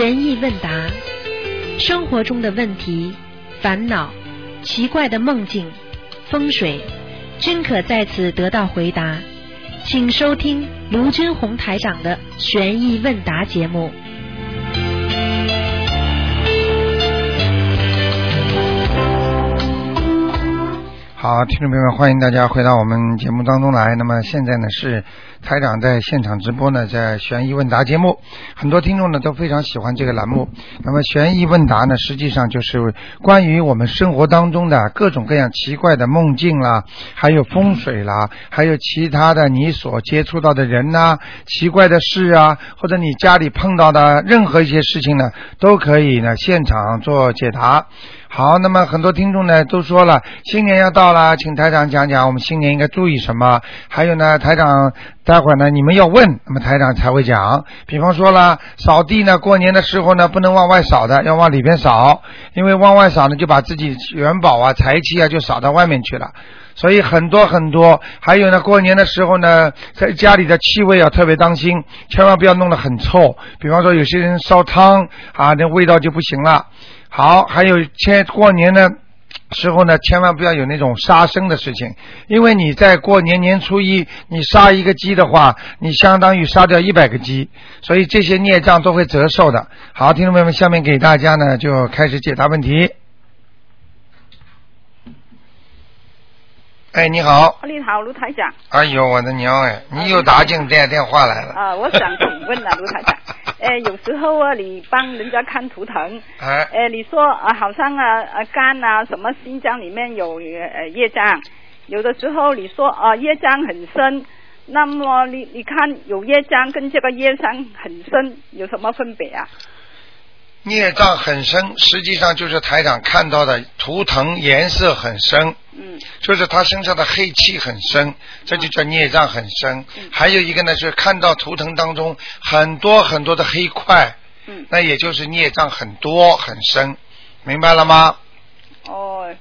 悬疑问答，生活中的问题、烦恼、奇怪的梦境、风水，均可在此得到回答。请收听卢军红台长的悬疑问答节目。好，听众朋友们，欢迎大家回到我们节目当中来。那么现在呢是台长在现场直播呢，在悬疑问答节目，很多听众呢都非常喜欢这个栏目。那么悬疑问答呢，实际上就是关于我们生活当中的各种各样奇怪的梦境啦，还有风水啦，还有其他的你所接触到的人呐、奇怪的事啊，或者你家里碰到的任何一些事情呢，都可以呢现场做解答。好，那么很多听众呢都说了，新年要到了，请台长讲讲我们新年应该注意什么。还有呢，台长待会儿呢你们要问，那么台长才会讲。比方说了，扫地呢，过年的时候呢不能往外扫的，要往里边扫，因为往外扫呢就把自己元宝啊、财气啊就扫到外面去了。所以很多很多，还有呢，过年的时候呢，在家里的气味要特别当心，千万不要弄得很臭。比方说有些人烧汤啊，那味道就不行了。好，还有千过年的时候呢，千万不要有那种杀生的事情，因为你在过年年初一，你杀一个鸡的话，你相当于杀掉一百个鸡，所以这些孽障都会折寿的。好，听众朋友们，下面给大家呢就开始解答问题。哎，你好，你好，卢台长。哎呦，我的娘哎，你又打进电电话来了。啊，我想请问啊，卢台长，哎，有时候啊，你帮人家看图腾，哎，呃，你说啊，好像啊，啊肝啊，什么心脏里面有呃业障，有的时候你说啊业障很深，那么你你看有业障跟这个业障很深有什么分别啊？孽障很深，实际上就是台长看到的图腾颜色很深，嗯就是他身上的黑气很深，这就叫孽障很深。嗯还有一个呢，是看到图腾当中很多很多的黑块，嗯，那也就是孽障很多很深，明白了吗？哦，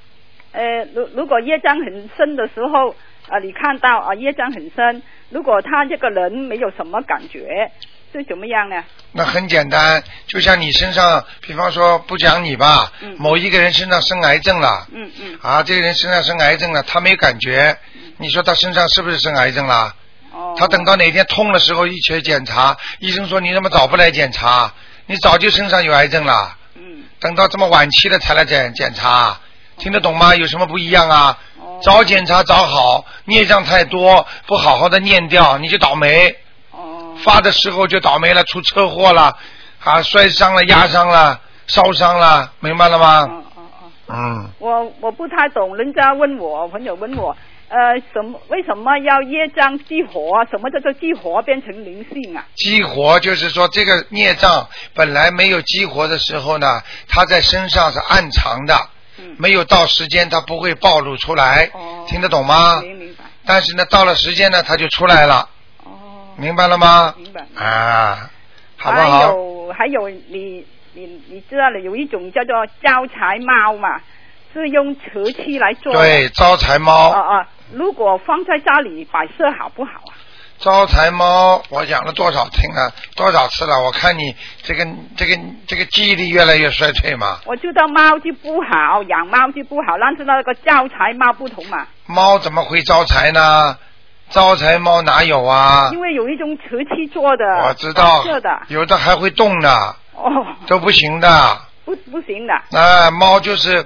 呃，如如果业障很深的时候，啊，你看到啊业障很深，如果他这个人没有什么感觉，是怎么样呢？那很简单，就像你身上，比方说不讲你吧，嗯某一个人身上生癌症了，嗯嗯，啊，这个人身上生癌症了，他没感觉，你说他身上是不是生癌症了？哦，他等到哪天痛的时候一去检查，医生说你怎么早不来检查？你早就身上有癌症了，嗯等到这么晚期了才来检检查，听得懂吗？有什么不一样啊？哦，早检查早好，孽障太多，不好好的念掉，你就倒霉。哦，发的时候就倒霉了，出车祸了，啊，摔伤了、压伤了、烧伤了，明白了吗？嗯，我我不太懂，人家问我，朋友问我，呃，什么为什么要业障激活啊？什么叫做激活变成灵性啊？激活就是说这个孽障本来没有激活的时候呢，它在身上是暗藏的，嗯，没有到时间它不会暴露出来，哦，听得懂吗？明明白，但是呢，到了时间呢，它就出来了，哦，明白了吗？明白。啊，好不还？有还有你你你知道了，有一种叫做招财猫嘛，是用瓷器来做的。对，招财猫，啊啊，如果放在家里摆设好不好啊？招财猫，我讲了多少听了多少次了？我看你这个这个这个记忆力越来越衰退嘛。我知道猫就不好，养猫就不好，但是那个招财猫不同嘛，猫怎么会招财呢？招财猫哪有啊？因为有一种瓷器做的，我知道有的还会动的，哦，都不行的。不不行的，啊，猫就是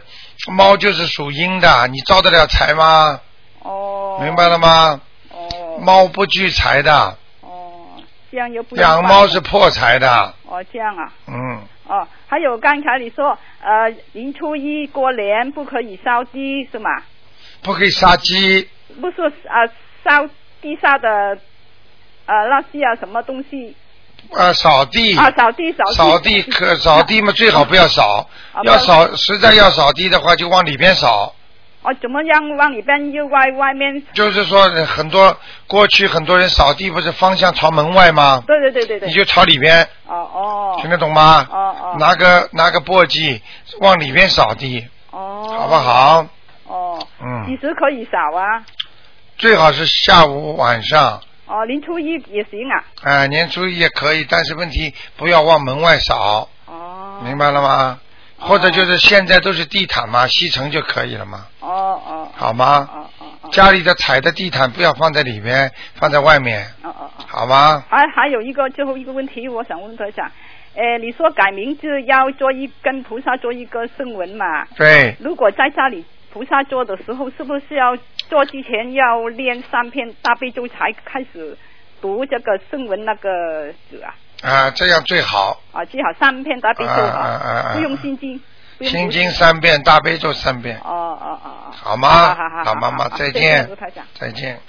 猫就是属阴的，你招得了财吗？哦，明白了吗？哦，猫不聚财的，哦，这样又不养猫是破财的。哦这样啊，嗯，哦，还有刚才你说呃年初一过年不可以烧鸡是吗？不可以杀鸡，不是啊烧地下的呃垃圾啊什么东西呃，扫地。啊扫地扫地扫地可扫地嘛，最好不要扫啊。要要扫，实在要扫地的话，就往里边扫。哦怎么样往里边又外外面？就是说，很多过去很多人扫地不是方向朝门外吗？对对对对对。你就朝里边，哦哦。听得懂吗？哦哦。拿个拿个簸箕往里边扫地，哦。好不？好？哦。几嗯，时可以扫啊？最好是下午晚上，哦，年初一也行啊。啊、年初一也可以，但是问题不要往门外扫，哦明白了吗？或者就是现在都是地毯嘛，吸尘就可以了嘛，哦哦好吗？哦哦哦家里的踩的地毯不要放在里面，放在外面，哦哦哦。好吗？还还有一个最后一个问题，我想问台长，呃，你说改名字要做一跟菩萨做一个圣文嘛？对，如果在家里菩萨做的时候，是不是要做之前要念三篇大悲咒才开始读这个圣文那个字啊？啊，这样最好。啊，最好三篇大悲咒啊啊啊啊不用心经。心经三遍，大悲咒三遍，哦哦哦哦。好吗？好好好好妈妈再见台长，再见。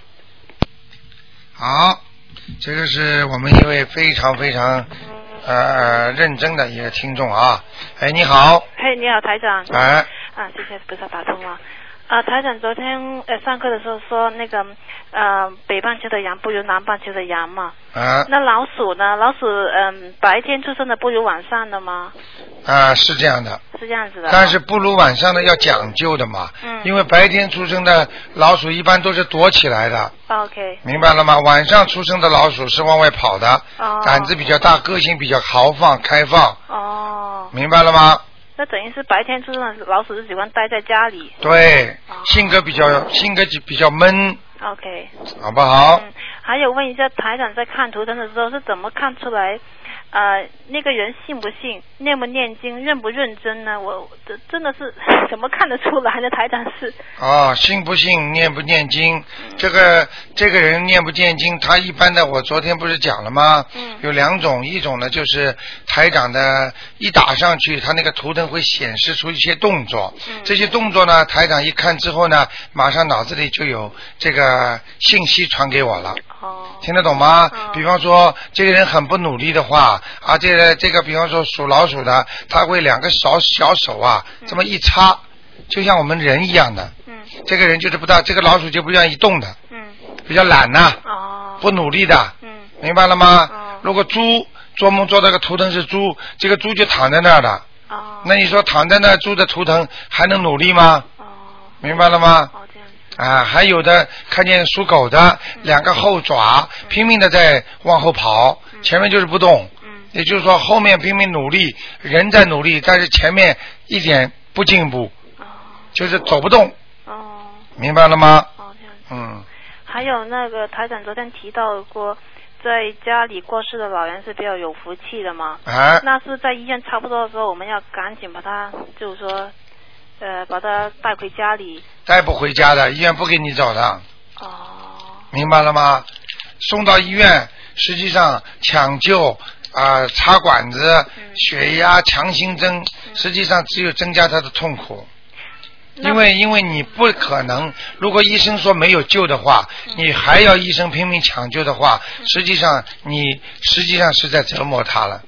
好，这个是我们一位非常非常呃认真的一个听众啊。哎，你好，嘿，你好，台长。哎，啊，谢谢菩萨打通了。啊，台长昨天呃上课的时候说那个呃北半球的羊不如南半球的羊嘛。啊那老鼠呢？老鼠嗯、白天出生的不如晚上的吗？啊，是这样的。是这样子的。但是不如晚上的要讲究的嘛，嗯因为白天出生的老鼠一般都是躲起来的，啊 OK 明白了吗？晚上出生的老鼠是往外跑的，哦胆子比较大，个性比较豪放开放，哦，明白了吗？那等于是白天出生的老鼠是喜欢待在家里。对哦，性格比较性格比较闷，OK。好不好？嗯，还有问一下台长在看图腾的时候是怎么看出来，呃，那个人信不信、念不念经、认不认真呢？我这真的是 怎么看得出来呢？台长是啊，信不信，念不念经，嗯这个这个人念不念经，他一般的，我昨天不是讲了吗？嗯有两种，一种呢就是台长的一打上去，他那个图腾会显示出一些动作，嗯这些动作呢，台长一看之后呢，马上脑子里就有这个信息传给我了。哦。听得懂吗？嗯。比方说，这个人很不努力的话，啊，这个这个，比方说属老鼠的，他会两个小小手啊，这么一插，就像我们人一样的。嗯。这个人就是不大，这个老鼠就不愿意动的，嗯。比较懒呐、哦。不努力的，嗯。明白了吗？哦。如果猪做梦做到个图腾是猪，这个猪就躺在那儿的，哦。那你说躺在那儿猪的图腾还能努力吗？哦。明白了吗？哦啊，还有的看见属狗的两个后爪拼命的在往后跑，前面就是不动，嗯也就是说后面拼命努力，人在努力，但是前面一点不进步，哦就是走不动，哦明白了吗？哦这样子。嗯，还有那个台长昨天提到过，在家里过世的老人是比较有福气的嘛。啊，那是在医院差不多的时候，我们要赶紧把他，就是说，呃，把他带回家里。带不回家的，医院不给你走的，哦，明白了吗？送到医院，实际上抢救啊、插管子、嗯血压、强心针，实际上只有增加他的痛苦。因为因为你不可能，如果医生说没有救的话，嗯你还要医生拼命抢救的话，实际上你实际上是在折磨他了。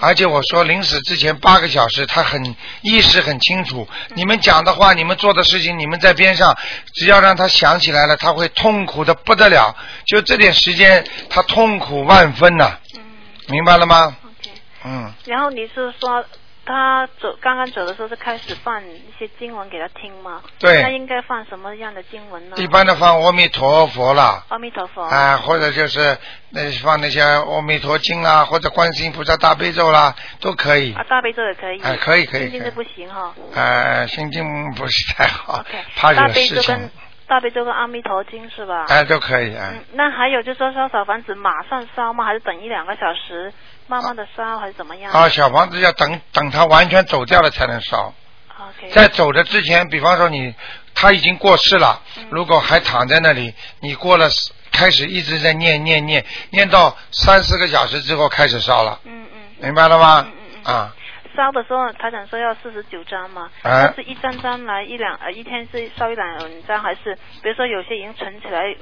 而且我说临死之前八个小时，他很意识很清楚。嗯你们讲的话，你们做的事情，你们在边上，只要让他想起来了，他会痛苦的不得了。就这点时间，他痛苦万分呐、嗯明白了吗？，OK。嗯，然后你是说他走刚刚走的时候是开始放一些经文给他听吗？对他应该放什么样的经文呢？一般的放阿弥陀佛啦。阿弥陀佛。啊，或者就是那放那些阿弥陀经啦，或者观世音菩萨大悲咒啦，都可以。啊，大悲咒也可以。哎可以可以可以心经是不行哈。呃，心经不是太好。怕大惹事情悲咒跟。大悲咒跟阿弥陀经是吧？哎，都可以啊嗯。，那还有就是说烧小房子马上烧吗？还是等一两个小时慢慢的烧，还是怎么样？啊，小房子要等等它完全走掉了才能烧。OK。在走的之前，比方说你他已经过世了，嗯如果还躺在那里，你过了开始一直在念念念，念到三四个小时之后开始烧了，嗯嗯。明白了吗嗯？嗯嗯。啊，烧的时候，台长说要四十九张嘛，哎是一张张来一两呃一天是烧一两张，还是比如说有些已经存起来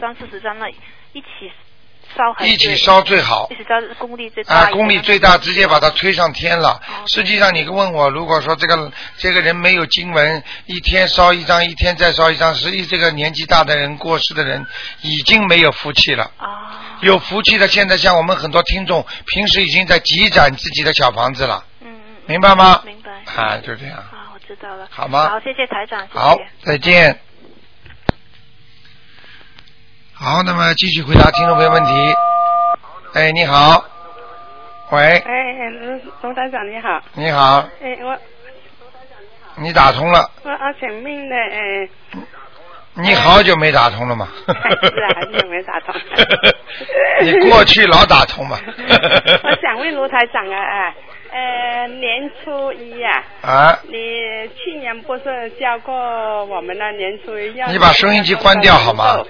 三四十张了，一起烧还是一起烧最好一。起烧功力最大啊，功力最大，直接把它推上天了。哦实际上，你问我，如果说这个这个人没有经文，一天烧一张，一天再烧一张，实际这个年纪大的人、过世的人已经没有福气了。啊，有福气的，现在像我们很多听众，平时已经在积攒自己的小房子了，明白吗？明白啊，就这样。啊，我知道了，好吗好，谢谢台长，谢谢。好，再见。好，那么继续回答听众朋友问题。哎，你好。喂，哎，卢卢台长你好。你好，哎，我你打通了，我啊请问的，哎，你好久没打通了嘛？是啊，很久没打通。你过去老打通嘛？我想问卢台长啊，哎，呃，年初一呀、啊，你去年不是教过我们那年初一要？你把收音机关掉好吗？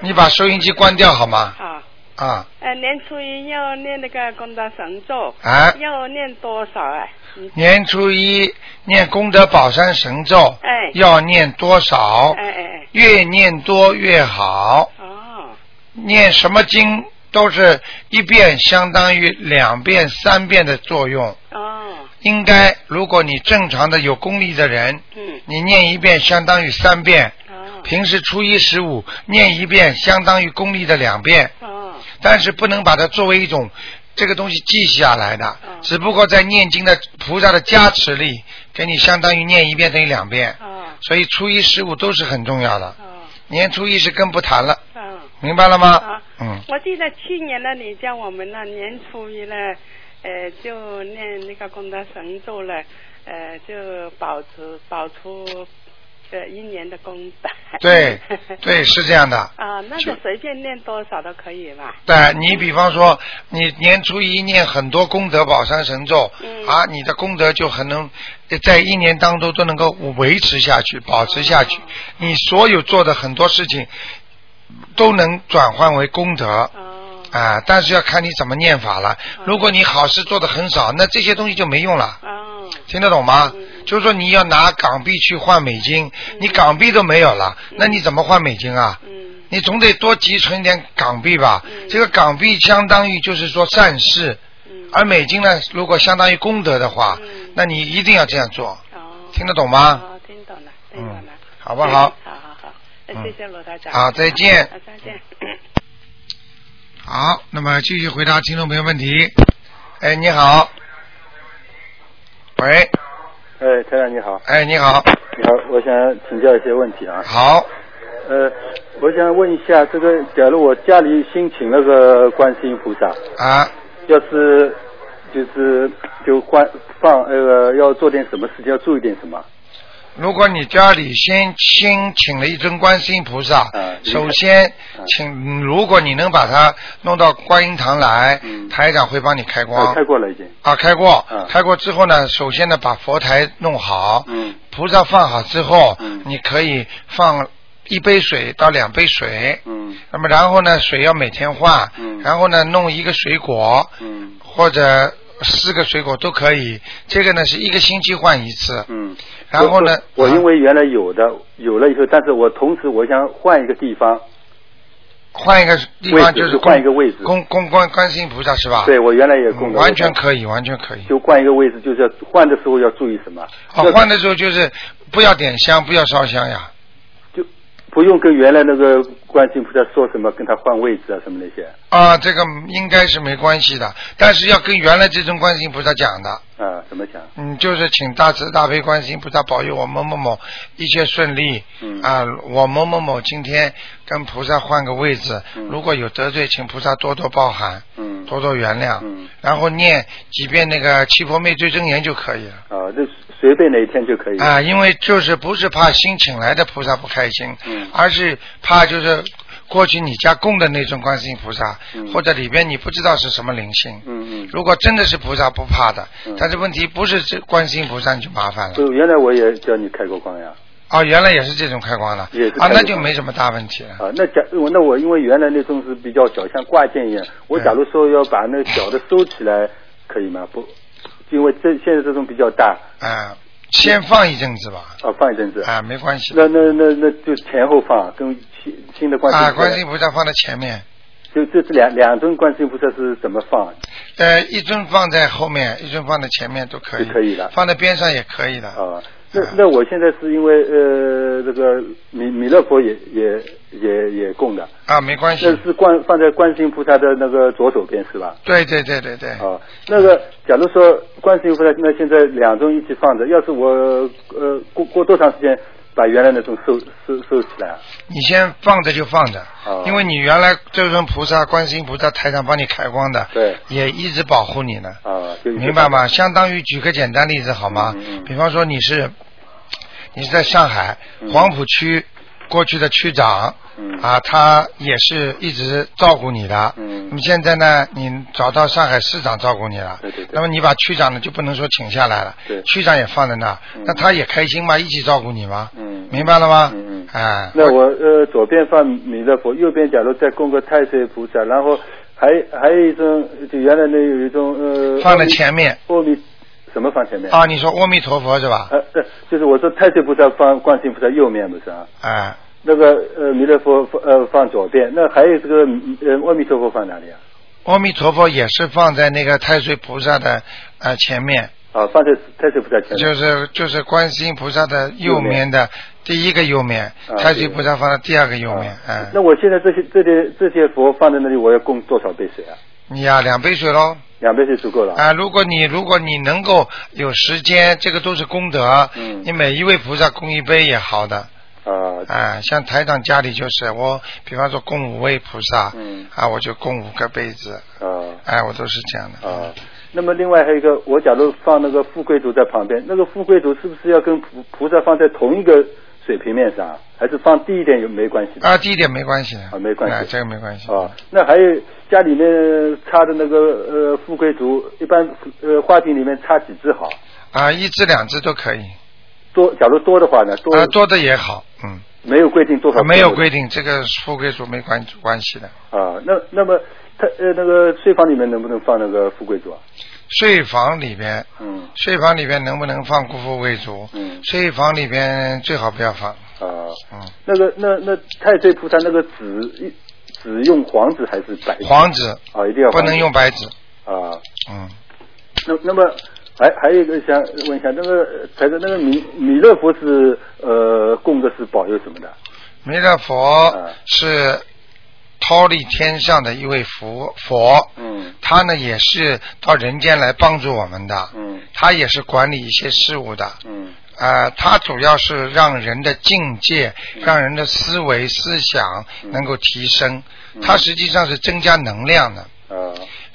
你把收音机关掉好吗？好，啊，呃，年初一要念那个功德神咒，啊要念多少啊？年初一念功德宝山神咒，哎要念多少？哎哎哎，越念多越好。哦，念什么经都是一遍相当于两遍、三遍的作用。哦，应该，如果你正常的有功力的人，嗯，你念一遍相当于三遍。哦，平时初一十五念一遍相当于功力的两遍，哦，但是不能把它作为一种这个东西记下来的。嗯，只不过在念经的菩萨的加持力，给你相当于念一遍等于两遍，哦，所以初一十五都是很重要的。哦，年初一是更不谈了，哦。明白了吗啊？嗯，我记得去年呢，你叫我们呢年初一呢，呃，就念那个功德神咒了，呃，就保持保出呃一年的功德。对对，是这样的。啊，那就个随便念多少都可以吧？对你比方说，你年初一念很多功德宝山神咒，嗯啊，你的功德就很能在一年当中都能够维持下去、保持下去。你所有做的很多事情都能转换为功德。哦，啊，但是要看你怎么念法了。如果你好事做的很少，那这些东西就没用了。哦，听得懂吗？嗯？就是说你要拿港币去换美金，你港币都没有了，那你怎么换美金啊？嗯，你总得多积存一点港币吧。嗯。这个港币相当于就是说善事，嗯，而美金呢，如果相当于功德的话，嗯。那你一定要这样做，哦，听得懂吗？哦，听懂了，听懂了。嗯，，好不好？谢谢罗大长。好再见好，再见。好，那么继续回答听众朋友问题。哎，你好。喂，哎，台长你好，哎，你好，你好，我想请教一些问题啊。好，呃，我想问一下，这个假如我家里新请了个观世音菩萨，啊，要是就是就观放那个要做点什么事情，要注意点什么？如果你家里先先请了一尊观世音菩萨，嗯首先嗯请，如果你能把它弄到观音堂来，嗯。台长会帮你开光。呃开过了已经。啊，开过，嗯开过之后呢，首先呢，把佛台弄好，嗯。菩萨放好之后，嗯。你可以放一杯水到两杯水，嗯。那么然后呢，水要每天换，嗯。然后呢，弄一个水果嗯。或者四个水果都可以，这个呢是一个星期换一次，嗯。然后呢，我因为原来有的有了以后，但是我同时我想换一个地方，换一个地方就是换一个位置供供观观世音菩萨是吧？对我原来也嗯供的，完全。可以，完全可以。就换一个位置，就是要换的时候要注意什么？好，换的时候就是不要点香，不要烧香呀。就不用跟原来那个观世音菩萨说什么，跟他换位置啊什么那些。啊，这个应该是没关系的，但是要跟原来这尊观世音菩萨讲的，啊，怎么讲？嗯，就是请大慈大悲观世音菩萨保佑我某某某一切顺利，嗯。啊，我某某某今天跟菩萨换个位置，嗯。如果有得罪，请菩萨多多包涵，嗯。多多原谅，嗯。然后念几遍那个七佛灭罪真言就可以了。啊，这随便哪一天就可以。啊，因为就是不是怕新请来的菩萨不开心，嗯而是怕就是过去你家供的那种观世音菩萨，嗯或者里边你不知道是什么灵性。嗯嗯。如果真的是菩萨不怕的，嗯但是问题不是这观世音菩萨你就麻烦了。就原来我也叫你开过光呀。哦，原来也是这种开光的，啊，也是开过那就没什么大问题了。啊，那假我那我因为原来那种是比较小，像挂件一样。我假如说要把那个小的收起来，可以吗？不，因为这现在这种比较大，啊，先放一阵子吧，啊，放一阵子。啊，没关系。那那那那就前后放，跟新新的观世音啊，观世音菩萨放在前面，就这是两两尊观世音菩萨是怎么放？呃，一尊放在后面，一尊放在前面都可以，就可以的放在边上也可以的。啊，那那我现在是因为呃这个弥弥勒佛也也也也供的，啊，没关系那。是观放在观世音菩萨的那个左手边是吧？对对对对对。哦，那个假如说观世音菩萨那现在两尊一起放着，要是我呃过过多长时间把把原来那种收收收起来啊？你先放着就放着，啊因为你原来这尊菩萨、观世音菩萨台上帮你开光的，对也一直保护你呢。啊，就明白吗？？相当于举个简单例子好吗？嗯嗯比方说你是你是在上海、嗯黄浦区过去的区长，嗯。啊，他也是一直照顾你的。嗯。那么现在呢，你找到上海市长照顾你了，对对对。那么你把区长呢就不能说请下来了，对。区长也放在那那他也开心吗？一起照顾你吗？嗯。明白了吗？嗯嗯哎，那我呃左边放弥勒佛，右边假如再供个太岁菩萨，然后还还有一种就原来那有一种呃放在前面。阿弥什么放前面？啊，你说阿弥陀佛是吧？呃，对，就是我说太岁菩萨放观世音菩萨右面不是啊？哎，那个呃弥勒佛放呃放左边，那还有这个呃阿弥陀佛放哪里啊？阿弥陀佛也是放在那个太岁菩萨的呃前面。啊，放在太岁菩萨前面。就是就是观世音菩萨的右面的第一个右面，啊太岁菩萨放在第二个右面，啊嗯，那我现在这些这些这些佛放在那里，我要供多少杯水啊？你呀两杯水喽，两杯水足够了。啊，如果你如果你能够有时间，这个都是功德，嗯。你每一位菩萨供一杯也好的，啊。啊，像台长家里就是我，比方说供五位菩萨，嗯。啊，我就供五个杯子，啊。哎，我都是这样的，啊。那么另外还有一个，我假如放那个富贵竹在旁边，那个富贵竹是不是要跟菩菩萨放在同一个水平面上，还是放低一点有没关系？啊，低一点没关系的，啊没关系啊这个没关系，啊，那还有家里面插的那个呃富贵竹，一般呃花瓶里面插几枝好？啊，一支两支都可以，多，假如多的话呢，多、啊，多的也好，嗯。没有规定多少？啊没有规定，这个富贵竹没关关系的。啊。那那么它呃那个睡房里面能不能放那个富贵竹啊？睡房里边，嗯睡房里边能不能放姑父为主？嗯睡房里边最好不要放。啊，嗯，那个那那太岁菩萨那个纸纸用黄纸还是白纸？黄纸啊，一定要不能用白纸。啊。嗯，那那么还还有一个想问一下，那个才是那个弥弥勒佛是呃供的是保佑什么的？弥勒佛嗯是忉利天上的一位佛佛，嗯。他呢也是到人间来帮助我们的，嗯。他也是管理一些事物的。嗯。呃，他主要是让人的境界、嗯。让人的思维、思想嗯。能够提升，嗯。它实际上是增加能量的。啊。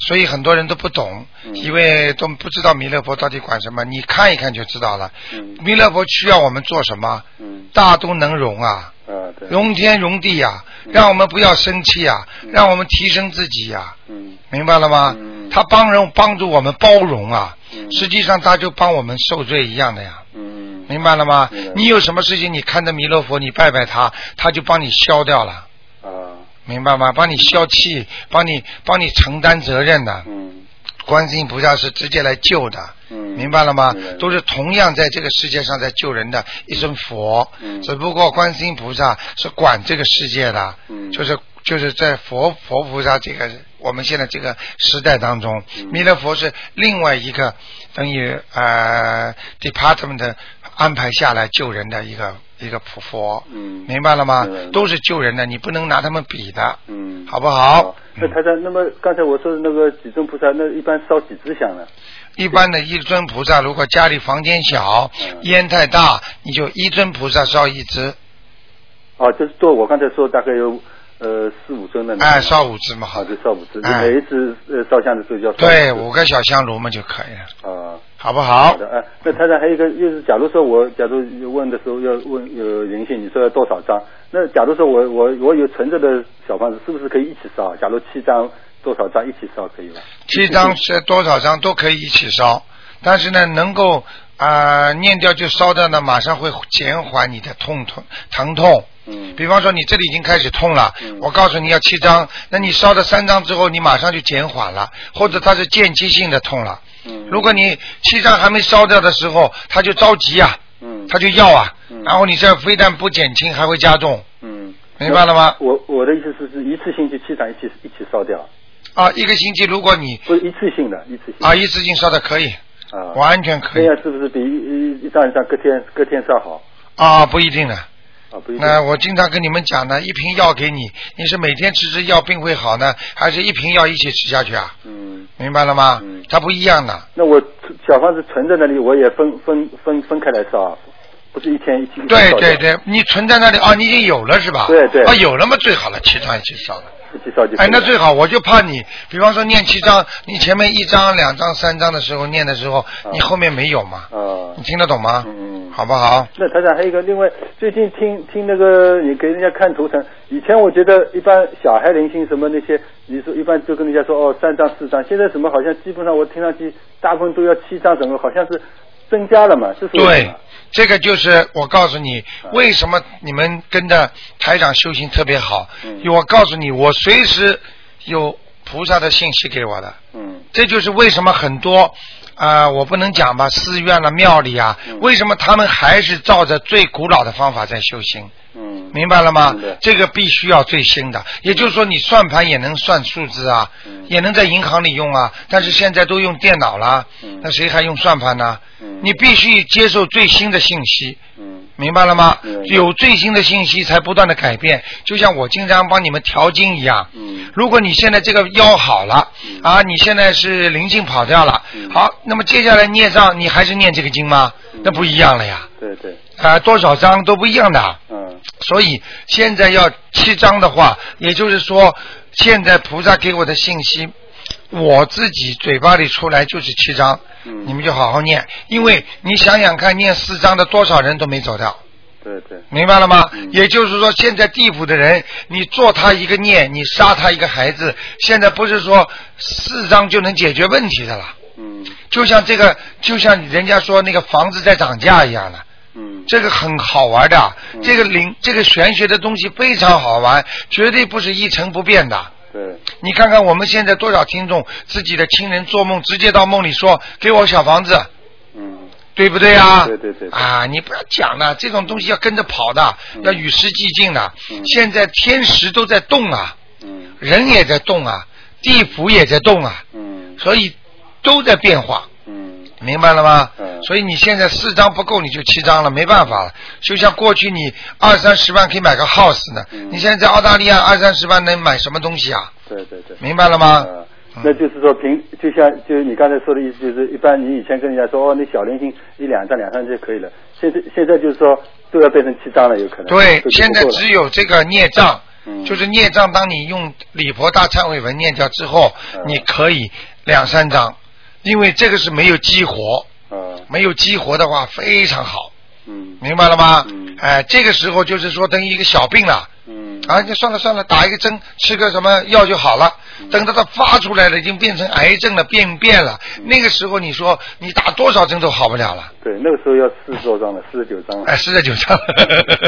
所以很多人都不懂，嗯。因为都不知道弥勒佛到底管什么。你看一看就知道了。嗯。弥勒佛需要我们做什么？嗯。大都能容啊，啊对容天容地呀、嗯让我们不要生气呀、嗯让我们提升自己呀、嗯明白了吗？嗯他帮人帮助我们包容啊，嗯实际上他就帮我们受罪一样的呀。嗯明白了吗？你有什么事情，你看着弥勒佛，你拜拜他，他就帮你消掉了，啊明白吗？帮你消气，帮你帮你承担责任的。嗯观世音菩萨是直接来救的，嗯。明白了吗？都是同样在这个世界上在救人的一尊佛，嗯。只不过观世音菩萨是管这个世界的，嗯。就是就是在佛佛菩萨这个我们现在这个时代当中，嗯。弥勒佛是另外一个等于呃 department 安排下来救人的一个一个普佛，嗯。明白了吗？都是救人的，你不能拿他们比的，嗯。好不好？那台长，那么刚才我说的那个几尊菩萨，那一般烧几支香呢？一般的一尊菩萨，如果家里房间小，嗯。烟太大，你就一尊菩萨烧一支，哦，就是做我刚才说大概有呃四五尊的那个。哎，烧五支嘛，好好，就烧五支，哎每一次呃烧香的时候就要对，五五个小香炉嘛就可以了，啊。好不好好？的，哎，那太太还有一个，就是假如说我假如问的时候要问有灵性，你说要多少张？那假如说我我我有存着的小房子，是不是可以一起烧？假如七张多少张一起烧可以吧？七张是多少张都可以一起烧，但是呢，能够啊、念掉就烧掉呢，马上会减缓你的痛痛疼痛。嗯。比方说你这里已经开始痛了，嗯。我告诉你要七张，那你烧了三张之后，你马上就减缓了，或者它是间接性的痛了。嗯，如果你七张还没烧掉的时候，他就着急啊，嗯。他就要啊，嗯。然后你这非但不减轻，还会加重，嗯，明白了吗？我我的意思是是一次性就七张一起一起烧掉，啊，一个星期如果你不是一次性的，一次性啊一次性烧的可以，啊，完全可以。那样是不是比一一一张一张隔天隔天烧好？啊，不一定的。啊，不一定。那我经常跟你们讲呢，一瓶药给你，你是每天吃吃药病会好呢，还是一瓶药一起吃下去啊？嗯，明白了吗？嗯它不一样的。那我小房子存在那里，我也分分分分开来烧啊。不是一天一天对对，对，你存在那里啊，你已经有了是吧？对对啊，有了嘛最好了，其他一起烧了。哎，那最好，我就怕你，比方说念七章，你前面一章、两章、三章的时候念的时候，你后面没有嘛？啊你听得懂吗？嗯好不好？那台长还有一个，另外最近听听那个你给人家看图腾，以前我觉得一般小孩灵性什么那些，你说一般就跟人家说哦三张四张，现在什么好像基本上我听上去大部分都要七张，整个好像是增加了嘛，这是对？，这个就是我告诉你，嗯为什么你们跟着台长修行特别好？嗯我告诉你，我随时有菩萨的信息给我的，嗯这就是为什么很多啊、我不能讲吧，寺院了、庙里啊，嗯为什么他们还是照着最古老的方法在修行？嗯，明白了吗？这个必须要最新的，也就是说，你算盘也能算数字啊，嗯。也能在银行里用啊，但是现在都用电脑了，嗯。那谁还用算盘呢？嗯。你必须接受最新的信息，嗯明白了吗？有最新的信息才不断的改变，就像我经常帮你们调经一样。嗯如果你现在这个腰好了嗯啊，你现在是灵性跑掉了嗯，好，那么接下来念上你还是念这个经吗嗯？那不一样了呀，对对啊，多少章都不一样的。嗯所以现在要七章的话，也就是说，现在菩萨给我的信息，我自己嘴巴里出来就是七张，嗯你们就好好念，因为你想想看，念四张的多少人都没走掉。对对明白了吗？嗯也就是说，现在地府的人，你做他一个孽，你杀他一个孩子，现在不是说四张就能解决问题的了。嗯就像这个，就像人家说那个房子在涨价一样的，嗯这个很好玩的。嗯这个灵，这个玄学的东西非常好玩，绝对不是一成不变的。对。你看看我们现在多少听众，自己的亲人做梦，直接到梦里说给我小房子，嗯。对不对啊？对对对对。啊，你不要讲了，这种东西要跟着跑的，嗯。要与时俱进的。嗯。现在天时都在动啊，嗯。人也在动啊，地府也在动啊，嗯。所以都在变化。嗯明白了吗？嗯所以你现在四张不够，你就七张了，没办法了。就像过去你二三十万可以买个 house 呢，嗯你现在在澳大利亚二三十万能买什么东西啊？对对对。明白了吗？呃那就是说平，就像就是你刚才说的意思，就是一般你以前跟人家说哦，你小灵性一两张两张就可以了，现在现在就是说都要变成七张了，有可能。对，现在只有这个孽障，嗯就是孽障。当你用礼佛大忏悔文念掉之后，嗯你可以两三张，因为这个是没有激活，啊没有激活的话非常好，嗯明白了吗？嗯哎，这个时候就是说等于一个小病了。嗯啊，就算了算了，打一个针，吃个什么药就好了。嗯等到它发出来了，已经变成癌症了，病变了。嗯那个时候你说你打多少针都好不了了，对，那个时候要四十多张了，四十九张了。哎，四十九张，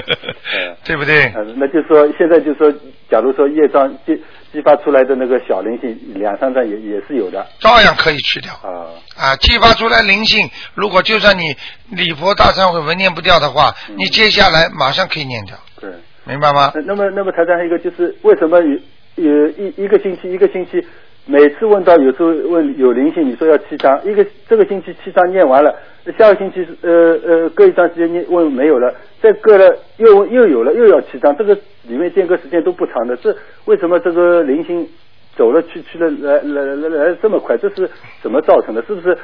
对不对？呃，那就是说，现在就是说，假如说业障激激发出来的那个小灵性两三张也也是有的照样可以去掉啊。啊！激发出来灵性，如果就算你礼佛大忏悔文念不掉的话，嗯你接下来马上可以念掉，对。明白吗？那那么那么台长还有一个就是为什么有有一一个星期一个星期，每次问到有时候问有灵性，你说要七张，一个这个星期七张念完了，下个星期呃呃隔一段时间念问没有了，再隔了又又有了又要七张，这个里面间隔时间都不长的，这为什么这个灵性走了去去了来来来来来这么快？这是怎么造成的？是不是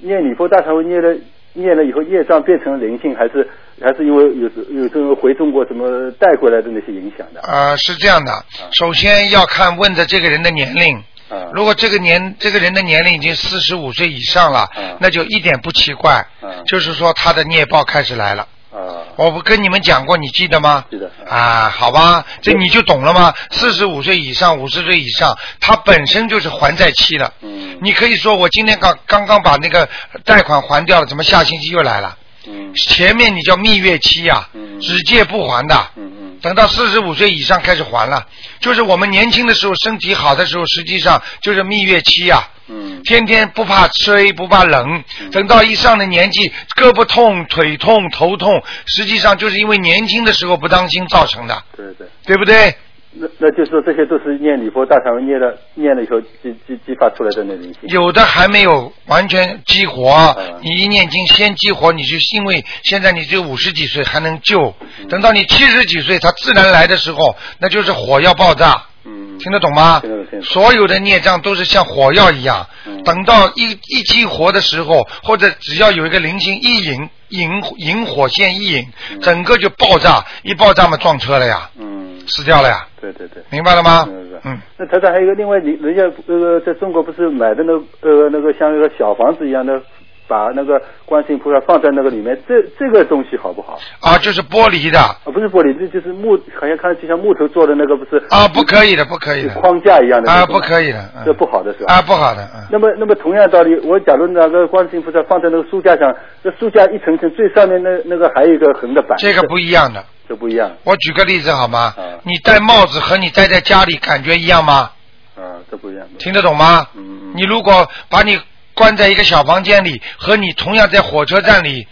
念礼佛大忏悔念了念了以后业障变成了灵性，还是还是因为有时有时候回中国什么带回来的那些影响的？呃，是这样的，首先要看问的这个人的年龄。啊如果这个年这个人的年龄已经四十五岁以上了，嗯那就一点不奇怪，嗯就是说他的孽报开始来了。啊我不跟你们讲过，你记得吗？记得啊，好吧，这你就懂了吗？四十五岁以上、五十岁以上，他本身就是还债期的。嗯你可以说我今天刚刚刚把那个贷款还掉了，怎么下星期又来了？嗯前面你叫蜜月期呀、嗯只借不还的。嗯嗯等到四十五岁以上开始还了，就是我们年轻的时候身体好的时候，实际上就是蜜月期呀、嗯天天不怕吹不怕冷，等到一上了年纪，胳膊痛、腿痛、头痛，实际上就是因为年轻的时候不当心造成的，对对。对不对？那那就是说这些都是念礼佛大忏悔念了念了以后激激激发出来的那灵性。有的还没有完全激活嗯，你一念经先激活，你就因为现在你只有五十几岁还能救，等到你七十几岁，它自然来的时候，那就是火要爆炸。嗯。听得懂吗？所有的孽障都是像火药一样，嗯。等到一一激活的时候，或者只要有一个零星一引引引火线一引，整个就爆炸，一爆炸嘛撞车了呀，嗯，死掉了呀，对对对。明白了吗？嗯是嗯，那台长还有一个另外，你人家那个在中国不是买的那呃那个像一个小房子一样的，把那个观世音菩萨放在那个里面，这这个东西好不好？啊，就是玻璃的啊，不是玻璃，这就是木，好像看上去像木头做的那个，不是啊，不可以的，不可以的框架一样的啊，不可以的，嗯这不好的是吧？啊，不好的，嗯。那么，那么同样道理，我假如那个观世音菩萨放在那个书架上，这书架一层层，最上面那那个还有一个横的板，这个不一样的。这不一样我举个例子好吗？嗯你戴帽子和你待在家里感觉一样吗？啊，这不一样。听得懂吗？嗯嗯你如果把你关在一个小房间里，和你同样在火车站里，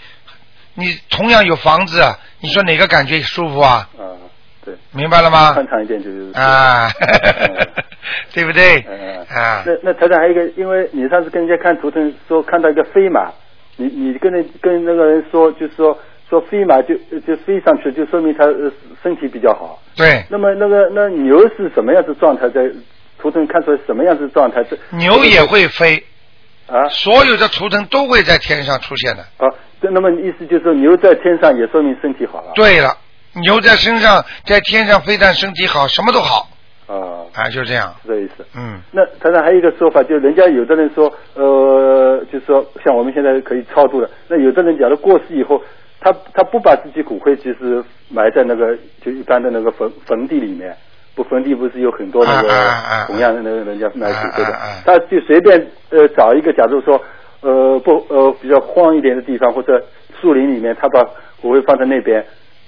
你同样有房子，你说哪个感觉舒服啊？啊，对，明白了吗？宽敞一点就是啊，对不对？嗯啊，那那台长还有一个，因为你上次跟人家看图腾说看到一个飞马，你你跟人跟那个人说，就是说说飞马就就飞上去，就说明他呃身体比较好。对，那么那个那牛是什么样子状态？在图腾看出来什么样子状态？这牛也会飞，啊所有的图腾都会在天上出现的。啊，这那么意思就是说牛在天上也说明身体好了。对了，牛在身上，在天上飞但身体好，什么都好啊，啊，就这样。是这意思。嗯，那台上还有一个说法，就人家有的人说，呃，就是说像我们现在可以超度了，那有的人假如过世以后，他他不把自己骨灰其实埋在那个就一般的那个坟坟地里面，不坟地不是有很多那个同样的那个人家埋骨灰的他就随便呃找一个，假如说呃不呃比较荒一点的地方或者树林里面，他把骨灰放在那边。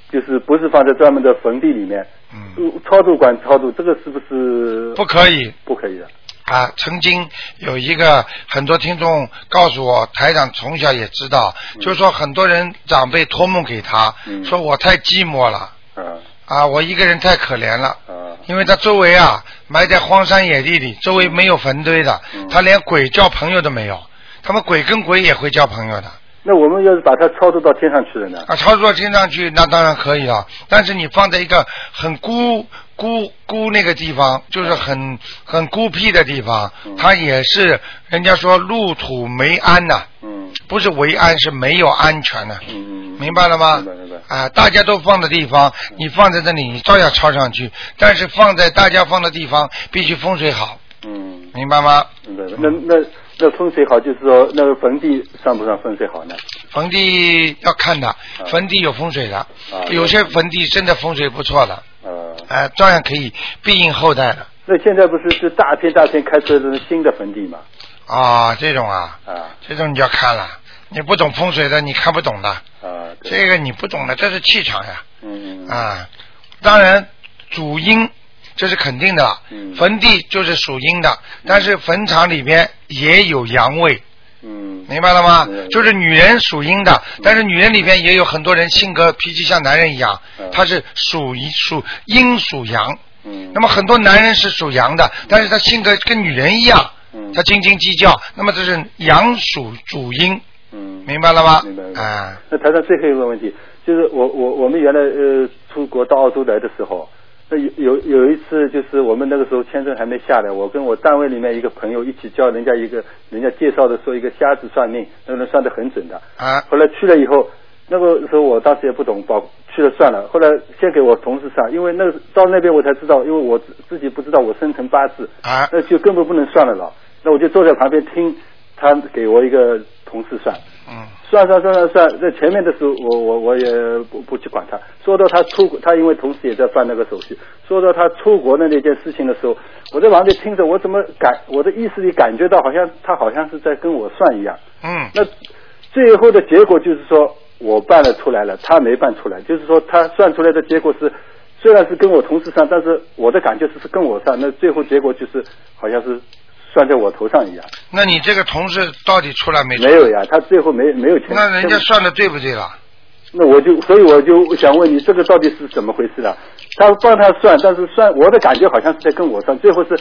就是不是放在专门的坟地里面，嗯，超度管超度，这个是不是不可以不可以的？啊。曾经有一个很多听众告诉我，台长从小也知道，就是说很多人长辈托梦给他，嗯说我太寂寞了啊啊，我一个人太可怜了。啊因为他周围啊埋在荒山野地里，周围没有坟堆的，嗯他连鬼交朋友都没有。他们鬼跟鬼也会交朋友的那我们要是把它操作到天上去了呢？啊，操作到天上去那当然可以了，但是你放在一个很孤孤孤那个地方，就是很很孤僻的地方，嗯它也是人家说入土没安呐、嗯不是为安，是没有安全的、嗯嗯，明白了吗？明白明白。啊，大家都放的地方，你放在这里，你照样抄上去。但是放在大家放的地方，必须风水好，嗯，明白吗？明白。那那那风水好，就是说那个坟地算不算风水好呢？坟地要看的，坟地有风水的，啊有些坟地真的风水不错的，呃，哎、照样可以庇应后代的。那现在不是是大片大片开出来的新的坟地吗？啊，这种啊，啊。这种你就要看了，你不懂风水的，你看不懂的，啊，这个你不懂的，这是气场呀，嗯嗯啊，当然主阴这是肯定的了，嗯。坟地就是属阴的，但是坟场里面也有阳位，嗯。明白了吗？嗯？就是女人属阴的，但是女人里边也有很多人性格脾气像男人一样她，是属阴属阴属阳。嗯，那么很多男人是属阳的，但是他性格跟女人一样嗯，他斤斤计较。那么这是阳属主阴，嗯。明白了吗？明白那台上最后一个问题，就是我我我们原来呃出国到澳洲来的时候，那有有有一次就是我们那个时候签证还没下来，我跟我单位里面一个朋友一起叫人家一个人家介绍的说一个瞎子算命，那个人算的很准的。啊后来去了以后，那个时候我当时也不懂，保去了算了。后来先给我同事算，因为那个到那边我才知道，因为我自自己不知道我生辰八字，啊那就根本不能算了了。那我就坐在旁边听他给我一个同事算。嗯算算算算算，在前面的时候，我我我也不不去管他。说到他出国，他因为同时也在办那个手续。说到他出国的那件事情的时候，我在旁边听着，我怎么感我的意识里感觉到好像他好像是在跟我算一样。嗯那最后的结果就是说我办了出来了，他没办出来，就是说他算出来的结果是。虽然是跟我同事算，但是我的感觉是是跟我算，那最后结果就是好像是算在我头上一样。那你这个同事到底出来没出来？没有呀，他最后没没有钱。那人家算的对不对了？那我就，所以我就想问你，这个到底是怎么回事啊？他帮他算，但是算我的感觉好像是在跟我算，最后是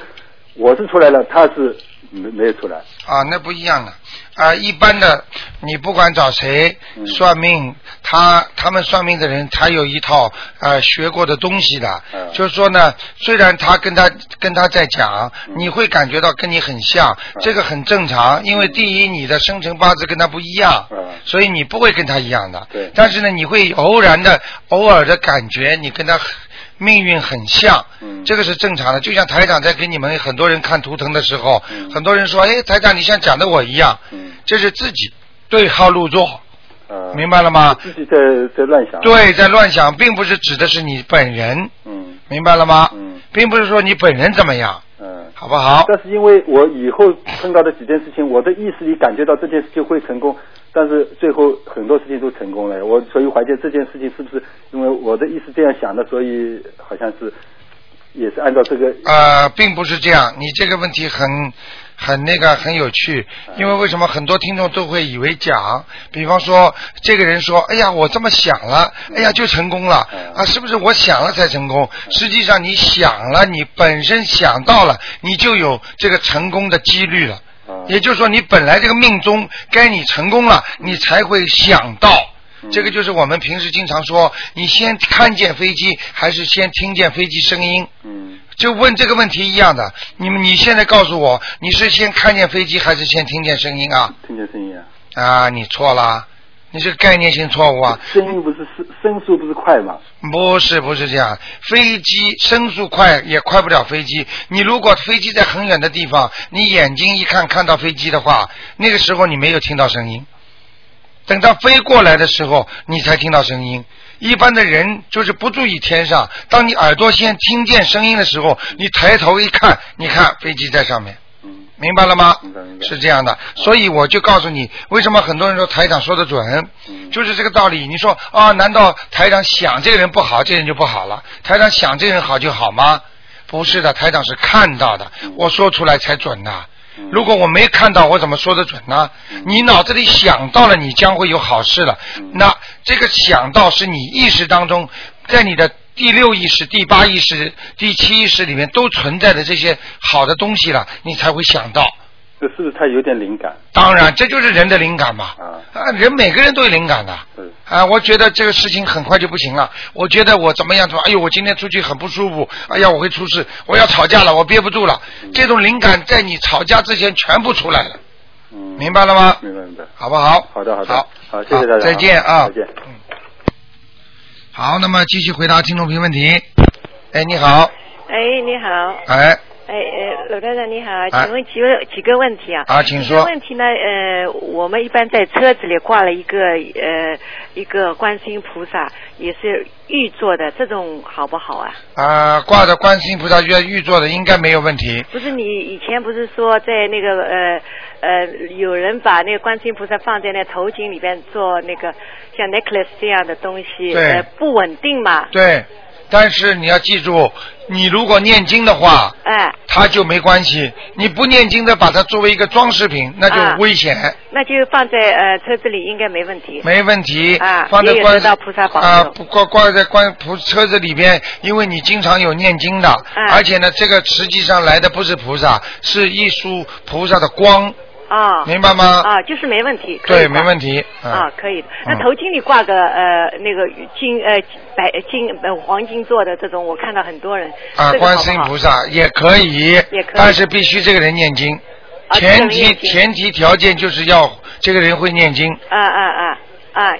我是出来了，他是没没有出来。啊，那不一样的啊！一般的，你不管找谁嗯算命，他他们算命的人，他有一套呃学过的东西的。嗯就是说呢，虽然他跟他跟他在讲，嗯你会感觉到跟你很像，这个很正常，因为第一你的生辰八字跟他不一样，嗯所以你不会跟他一样的。但是呢，你会偶然的、偶尔的感觉你跟他很命运很像，嗯这个是正常的。就像台长在给你们很多人看图腾的时候，嗯很多人说：“哎，台长，你像讲的我一样。嗯这是自己对号入座，呃，明白了吗？自己在在乱想。。对，在乱想，并不是指的是你本人，嗯明白了吗？嗯并不是说你本人怎么样，嗯。好不好？但是因为我以后碰到的几件事情，我的意识里感觉到这件事情会成功，但是最后很多事情都成功了。我所以怀疑这件事情是不是因为我的意思这样想的，所以好像是也是按照这个。呃，并不是这样，你这个问题很很那个很有趣，因为为什么很多听众都会以为讲，比方说这个人说，哎呀，我这么想了，哎呀就成功了嗯啊，是不是我想了才成功？实际上你想了，你本身想到了，你就有这个成功的几率了。啊也就是说，你本来这个命中该你成功了，你才会想到。嗯这个就是我们平时经常说，你先看见飞机，还是先听见飞机声音？嗯就问这个问题一样的。你们你现在告诉我，你是先看见飞机，还是先听见声音啊？听见声音啊，啊，你错了，你这个概念性错误啊！声音不是声声速不是快吗？不是不是这样，飞机声速快也快不了飞机。你如果飞机在很远的地方，你眼睛一看看到飞机的话，那个时候你没有听到声音。等到飞过来的时候，你才听到声音。一般的人就是不注意天上，当你耳朵先听见声音的时候，你抬头一看，你看飞机在上面，嗯明白了吗明白明？白是这样的，所以我就告诉你，为什么很多人说台长说的准，嗯就是这个道理。你说啊，难道台长想这个人不好，这人就不好了？台长想这个人好就好吗？不是的，台长是看到的，我说出来才准的。嗯如果我没看到，我怎么说得准呢？你脑子里想到了，你将会有好事了。嗯那这个想到是你意识当中，在你的第六意识、第八意识、第七意识里面都存在的这些好的东西了，你才会想到。这是不是他有点灵感？当然，这就是人的灵感嘛。啊啊，人每个人都有灵感的。嗯啊，我觉得这个事情很快就不行了。我觉得我怎么样怎么，哎呦，我今天出去很不舒服，哎呀，我会出事，我要吵架了，我憋不住了。这种灵感在你吵架之前全部出来了，嗯，明白了吗？明白明白。好不好？好的好的好，好谢谢大家再见啊！再见。好，那么继续回答听众朋友问题。哎，你好，哎，你好，哎，哎呃，罗台长你好，哎请问几个几个问题啊？啊，请说。问题呢，呃，我们一般在车子里挂了一个呃一个观世音菩萨，也是玉做的，这种好不好啊？啊，挂着观世音菩萨玉玉做的应该没有问题。不是你以前不是说在那个呃呃有人把那个观世音菩萨放在那头颈里边做那个像 necklace 这样的东西，对呃不稳定嘛？对，但是你要记住，你如果念经的话，哎、它就没关系。你不念经的，把它作为一个装饰品，那啊就危险。那就放在呃车子里应该没问题。没问题，啊放在观也有得到菩萨保佑啊，不挂挂在观菩车子里边，因为你经常有念经的，嗯而且呢，这个实际上来的不是菩萨，是一束菩萨的光，啊明白吗？啊，就是没问题。对，没问题。嗯啊，可以的。那嗯头巾里挂个呃那个金呃白金呃黄金做的这种，我看到很多人。啊，这个观世音菩萨也可以，也可以但是必须这个人念经，啊前提前提条件就是要这个人会念经，啊啊啊啊！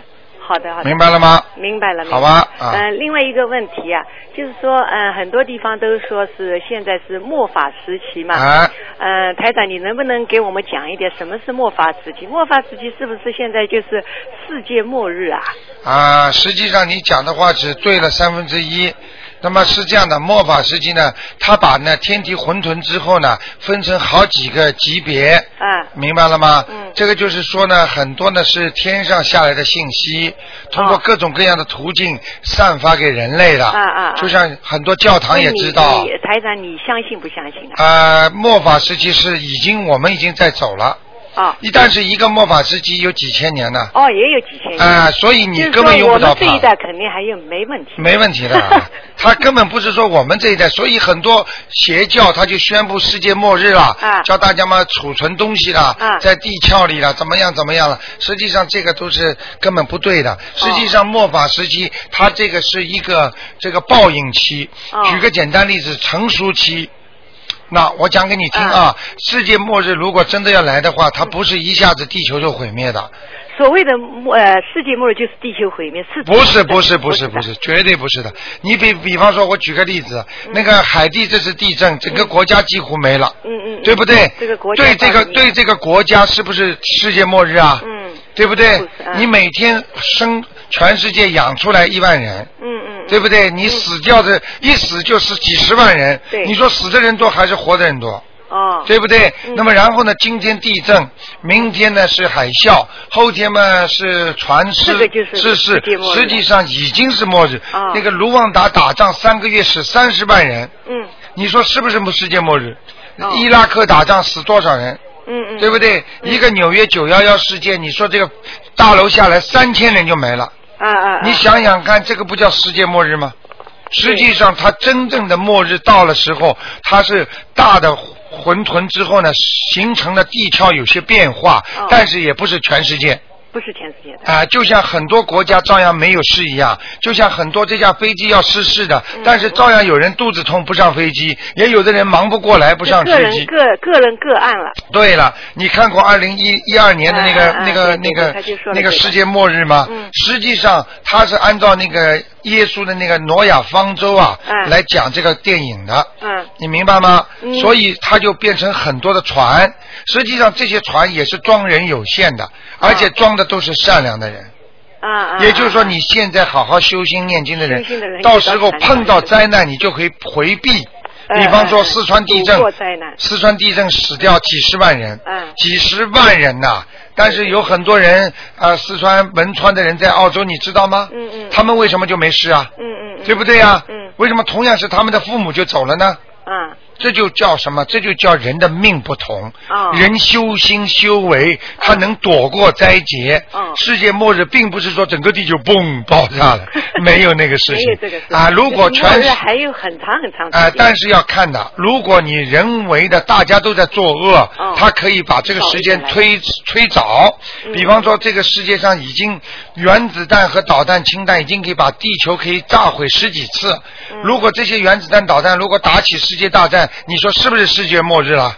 好的好的。明白了吗？明白了，好吧嗯呃，另外一个问题啊，就是说，呃，很多地方都说是现在是末法时期嘛。啊。呃，台长，你能不能给我们讲一点什么是末法时期？末法时期是不是现在就是世界末日啊？啊，实际上你讲的话只对了三分之一。那么是这样的，末法时期呢，他把呢天体混沌之后呢，分成好几个级别，啊明白了吗？嗯这个就是说呢，很多呢是天上下来的信息，通过哦各种各样的途径散发给人类的。啊啊啊就像很多教堂也知道台长，你相信不相信啊？呃，末法时期是已经我们已经在走了，啊一旦是一个末法时期，有几千年呢。哦，也有几千年。啊，所以你根本用不到怕。们这一代肯定还有没问题。没问题的，他根本不是说我们这一代，所以很多邪教他就宣布世界末日了，啊叫大家嘛储存东西了，啊在地壳里了，怎么样怎么样了？实际上这个都是根本不对哦的。实际上末法时期，它这个是一个这个报应期。哦举个简单例子，成熟期。那我讲给你听啊，世界末日如果真的要来的话，它不是一下子地球就毁灭的，所谓的末呃世界末日就是地球毁灭，是不是不是不是不是，绝对不是的。你比比方说，我举个例子，那个海地这次地震，整个国家几乎没了，嗯嗯，嗯对不对？这个国家对这个对这个国家是不是世界末日啊？嗯对不对你每天生全世界养出来一万人，嗯嗯，对不对？你死掉的一死就是几十万人，对你说死的人多还是活的人多？哦，对不对？嗯那么然后呢？今天地震，明天呢是海啸，后天嘛是船失，这是是实际上已经是末日。啊那个卢旺达打仗三个月死三十万人，嗯你说是不是世界末日？哦伊拉克打仗死多少人？嗯嗯，对不对？一个纽约九幺幺事件，你说这个大楼下来三千人就没了，啊啊，啊你想想看，这个不叫世界末日吗？实际上，它真正的末日到了时候，它是大的混沌之后呢，形成了地壳有些变化，哦但是也不是全世界。不是全世界的，啊、就像很多国家照样没有事一样，就像很多这架飞机要失事的，嗯。但是照样有人肚子痛不上飞机，也有的人忙不过来不上个飞机。人个个人个案了，对了，你看过二零一一二年的那个、那个、对对那个他就说了那个这个。世界末日吗？嗯。实际上，他是按照那个耶稣的那个挪亚方舟啊、嗯来讲这个电影的。嗯你明白吗？嗯所以它就变成很多的船，实际上这些船也是装人有限的，而且装的都是善良的人。啊啊，也就是说，啊你现在好好修心念经的人到时候碰到灾难，你就可以回避。哎比方说哎四川地震四川地震死掉几十万人，嗯几十万人呐、但是有很多人啊、呃四川汶川的人在澳洲，你知道吗？嗯嗯他们为什么就没事啊？嗯嗯，嗯对不对呀、嗯为什么同样是他们的父母就走了呢？啊这就叫什么？这就叫人的命不同。哦人修心修为，他能躲过灾劫。哦世界末日并不是说整个地球嘣爆炸了，没有那个事情啊。如果全是末日还有很长很长啊，但是要看的，如果你人为的大家都在作恶，哦他可以把这个时间早一推推早。嗯比方说，这个世界上已经原子弹和导弹、氢弹已经可以把地球可以炸毁十几次。嗯如果这些原子弹、导弹如果打起世界大战，你说是不是世界末日了？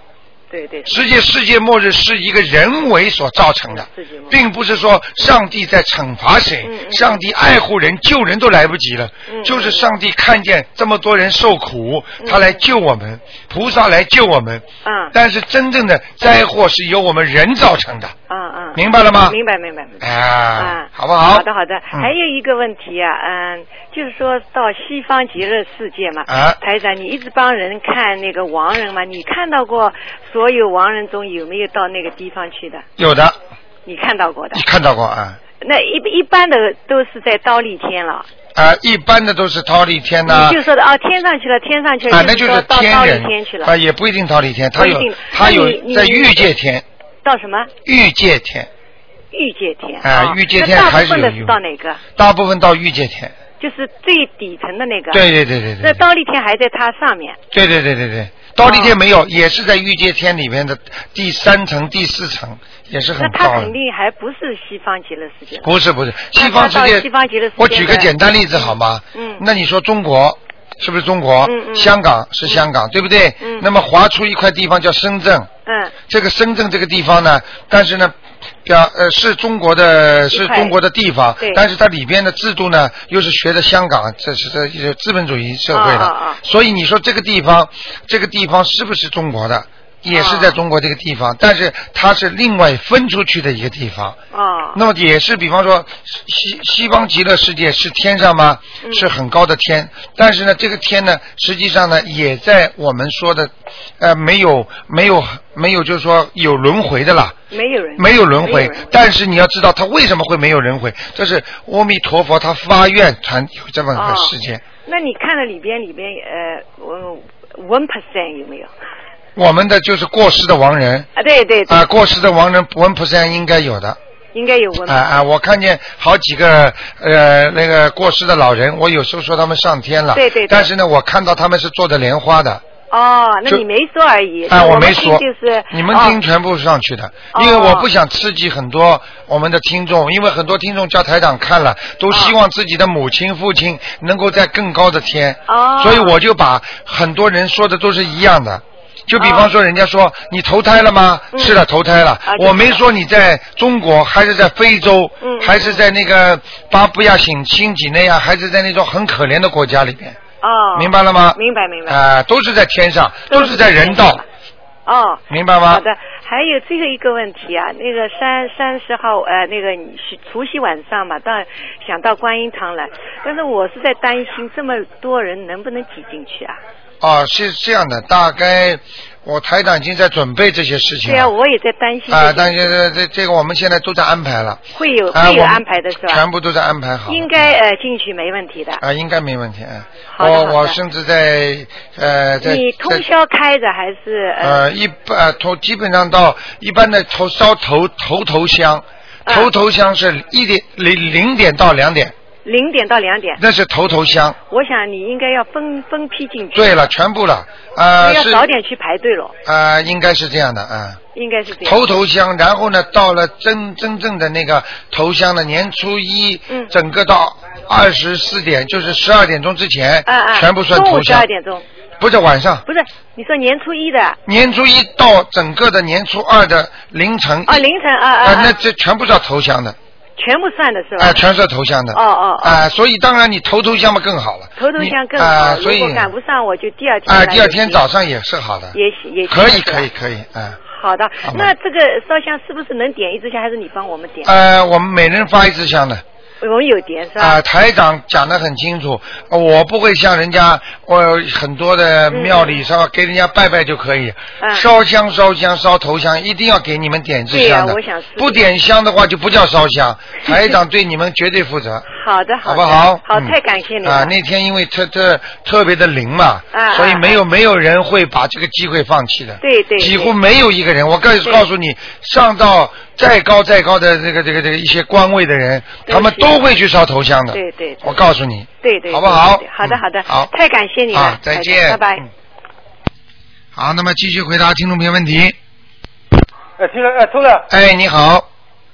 对对，世界世界末日是一个人为所造成的并不是说上帝在惩罚谁，嗯嗯。上帝爱护人，救人都来不及了，嗯。就是上帝看见这么多人受苦，他来救我们，菩萨来救我们。嗯。但是真正的灾祸是由我们人造成的，啊啊，明白了吗？明白明白明白。啊啊，，好不好？好的好的，嗯。还有一个问题啊，嗯，就是说到西方极乐世界嘛，啊。台长，你一直帮人看那个亡人嘛，你看到过所有亡人中有没有到那个地方去的？有的，你看到过的你？看到过啊？那一一般的都是在刀立天了，啊，一般的都是刀利天呐、你就说的啊，天上去了，天上去了，啊，那就是到刀立天人天去了，啊，也不一定忉利天，他有他有在欲界天，到什么欲界天，欲界天啊欲界天那大还是有部分的是到哪个？大部分到欲界天。就是最底层的那个。对对对对对。那刀立天还在它上面。对对对对对，刀地天没有，也是在欲界天里面的第三层、第四层，也是很高那它肯。定还不是西方极乐世界。不是不是，西方世界西方极乐世界，我举个简单例子好吗？嗯那你说中国是不是中国？嗯嗯香港是香港，对不对？嗯那么划出一块地方叫深圳。嗯这个深圳这个地方呢，但是呢，表呃是中国的是中国的地方对，但是它里边的制度呢又是学的香港，这是这是资本主义社会的，所以你说这个地方这个地方是不是中国的？也是在中国这个地方，但是它是另外分出去的一个地方。啊那么也是，比方说西西方极乐世界是天上吗？嗯是很高的天，但是呢，这个天呢，实际上呢，也在我们说的，呃，没有没有没有，就是说有轮回的啦，没有人没有轮回。但是你要知道，它为什么会没有轮回？这是阿弥陀佛他发愿传有这么个世界。那你看了里边里边呃，我 one percent 有没有？我们的就是过世的亡人。啊，对对对，啊，过世的亡人文菩萨应该有的。应该有文。啊啊！我看见好几个呃那个过世的老人，我有时候说他们上天了，对对对。但是呢，我看到他们是坐着莲花的，哦，那你没说而已。哎，我没说，就是你们哦。听全部上去的，哦。因为我不想刺激很多我们的听众，因为很多听众叫台长看了，都希望自己的母亲、父亲能够在更高的天，哦。所以我就把很多人说的都是一样的。就比方说，人家说你投胎了吗？嗯是的，投胎了。啊我没说你在中国，还是在非洲，嗯还是在那个巴布亚新新几内亚，还是在那种很可怜的国家里面，哦，明白了吗？明白明白。啊、都是在天上，都都是在人道，哦，明白吗？好的，还有最后一个问题啊，那个三三十号呃，那个除夕晚上嘛，到想到观音堂来，但是我是在担心这么多人能不能挤进去啊？哦，是这样的，大概我台长已经在准备这些事情对啊，我也在担心啊，这个但是这这这个我们现在都在安排了，会有啊我们会有安排的是吧？全部都在安排好。应该呃进去没问题的。啊，应该没问题。啊，好的好的我我甚至在呃在你通在宵开着还是呃呃一般呃头基本上到一般的头烧头头头香，啊头头香是一点零零点到两点，零点到两点？那是头头香。我想你应该要分分批进去。对了，全部了，呃要早点去排队了，呃应该是这样的啊。应该是这样。头头香，然后呢，到了真真正的那个头香的年初一，嗯整个到二十四点，就是十二点钟之前，啊啊，全部算头香十二，点钟，不是晚上。不是你说年初一的年初一到整个的年初二的凌晨，啊，凌晨啊啊啊，啊那这全部是要头香的，全部算的是吧？哎，全是头香的。哦哦哦啊，所以当然你头头香嘛更好了。头头香更好啊，好，所以如果赶不上，我就第二天啊，来第二天早上也是好的。也行也行可以可以可以，嗯。好的好，那这个烧香是不是能点一支香，还是你帮我们点？呃，我们每人发一支香的。我们有点是吧？啊，台长讲得很清楚，呃我不会像人家，我很多的庙里烧给人家拜拜就可以，嗯烧香烧香烧头香，一定要给你们点支香的，我想是不点香的话就不叫烧香，台长对你们绝对负责。好的，的好不好？好，嗯太感谢你了。啊！那天因为特特特别的灵嘛，啊所以没有没有人会把这个机会放弃的。对对对几乎没有一个人。我告诉告诉你，上到再高再高的这个这个这个一些官位的人，他们都会去烧头香的。对对对。我告诉你，对对，好不好？好的嗯好的，好。太感谢你了。啊，，再见，拜拜。嗯。好，那么继续回答听众朋友问题。哎，听了，哎，通了，哎，你好，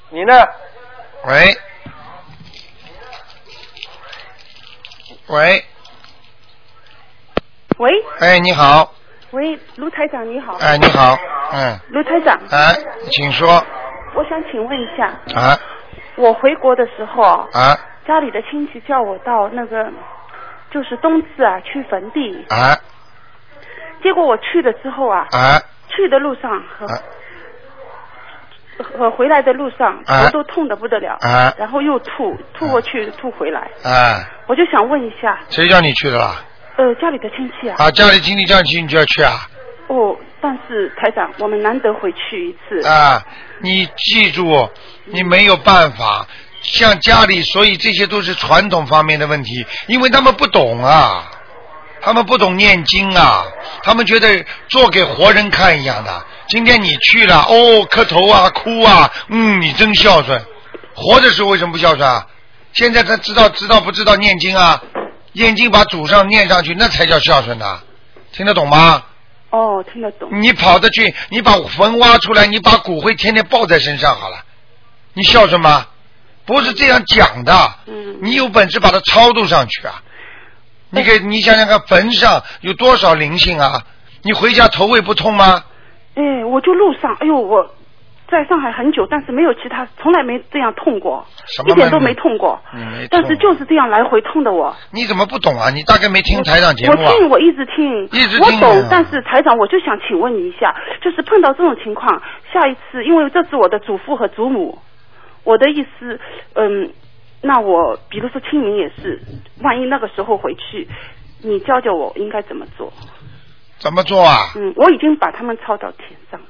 你呢？喂，喂，喂。哎，你好，喂，卢台长你好。哎，你好，嗯，卢台长，哎，请说，我想请问一下，啊？我回国的时候啊，啊家里的亲戚叫我到那个就是冬至啊去坟地，啊？结果我去了之后啊，啊？去的路上和啊？和回来的路上啊？头都痛得不得了，啊？然后又吐，吐过去吐回来，啊！我就想问一下，谁叫你去的啦？呃，家里的亲戚啊，啊，家里亲戚叫你去，你就要去啊？哦，但是台长，我们难得回去一次，啊，你记住，你没有办法。像家里，所以这些都是传统方面的问题，因为他们不懂啊，他们不懂念经啊，他们觉得做给活人看一样的。今天你去了，哦，磕头啊，哭啊，嗯，你真孝顺。活的时候为什么不孝顺啊？现在他知道知道不知道念经啊？念经把祖上念上去，那才叫孝顺呢、听得懂吗？哦，听得懂，你跑得去，你把坟挖出来，你把骨灰天天抱在身上好了，你孝顺吗？不是这样讲的。嗯你有本事把它超度上去啊！你给你想想看，坟上有多少灵性啊？你回家头会不痛吗？哎，我就路上，哎呦，我在上海很久，但是没有其他，从来没这样痛过什，么一点都没没痛过。嗯没痛但是就是这样来回痛的我。你怎么不懂啊？你大概没听台长节目啊？我听，我一直听，一直我听啊，懂但是台长，我就想请问你一下，就是碰到这种情况，下一次，因为这是我的祖父和祖母，我的意思，嗯，那我比如说清明也是，万一那个时候回去，你教教我应该怎么做？怎么做啊？嗯，我已经把他们抄到天上了。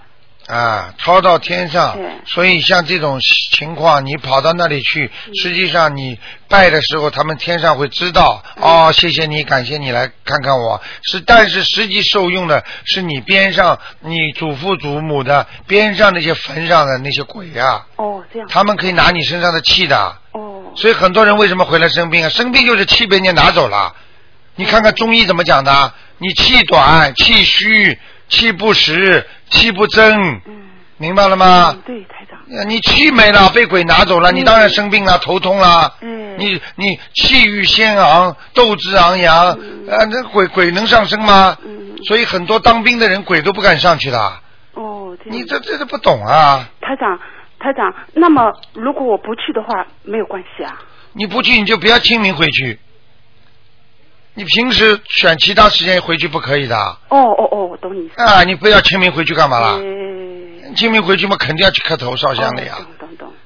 啊，超到天上，所以像这种情况，你跑到那里去，嗯实际上你拜的时候，他们天上会知道，嗯哦，谢谢你，感谢你来看看我，是，但是实际受用的是你边上你祖父祖母的边上那些坟上的那些鬼呀、哦，这样。他们可以拿你身上的气的，哦。所以很多人为什么回来生病啊？生病就是气被人家拿走了。你看看中医怎么讲的？你气短、气虚、气不实、气不增，明白了吗？嗯对，台长。呃你气没了，被鬼拿走了，你当然生病了，头痛了。嗯。你你气宇轩昂，斗志昂扬，呃，那鬼鬼能上升吗？嗯。所以很多当兵的人鬼都不敢上去的。哦，这样。你这这都不懂啊！台长，台长，那么如果我不去的话，没有关系啊。你不去你就不要清明回去。你平时选其他时间回去不可以的哦哦哦，我懂你意思。啊！你不要清明回去干嘛啦？嗯清明回去嘛，肯定要去磕头烧香的呀。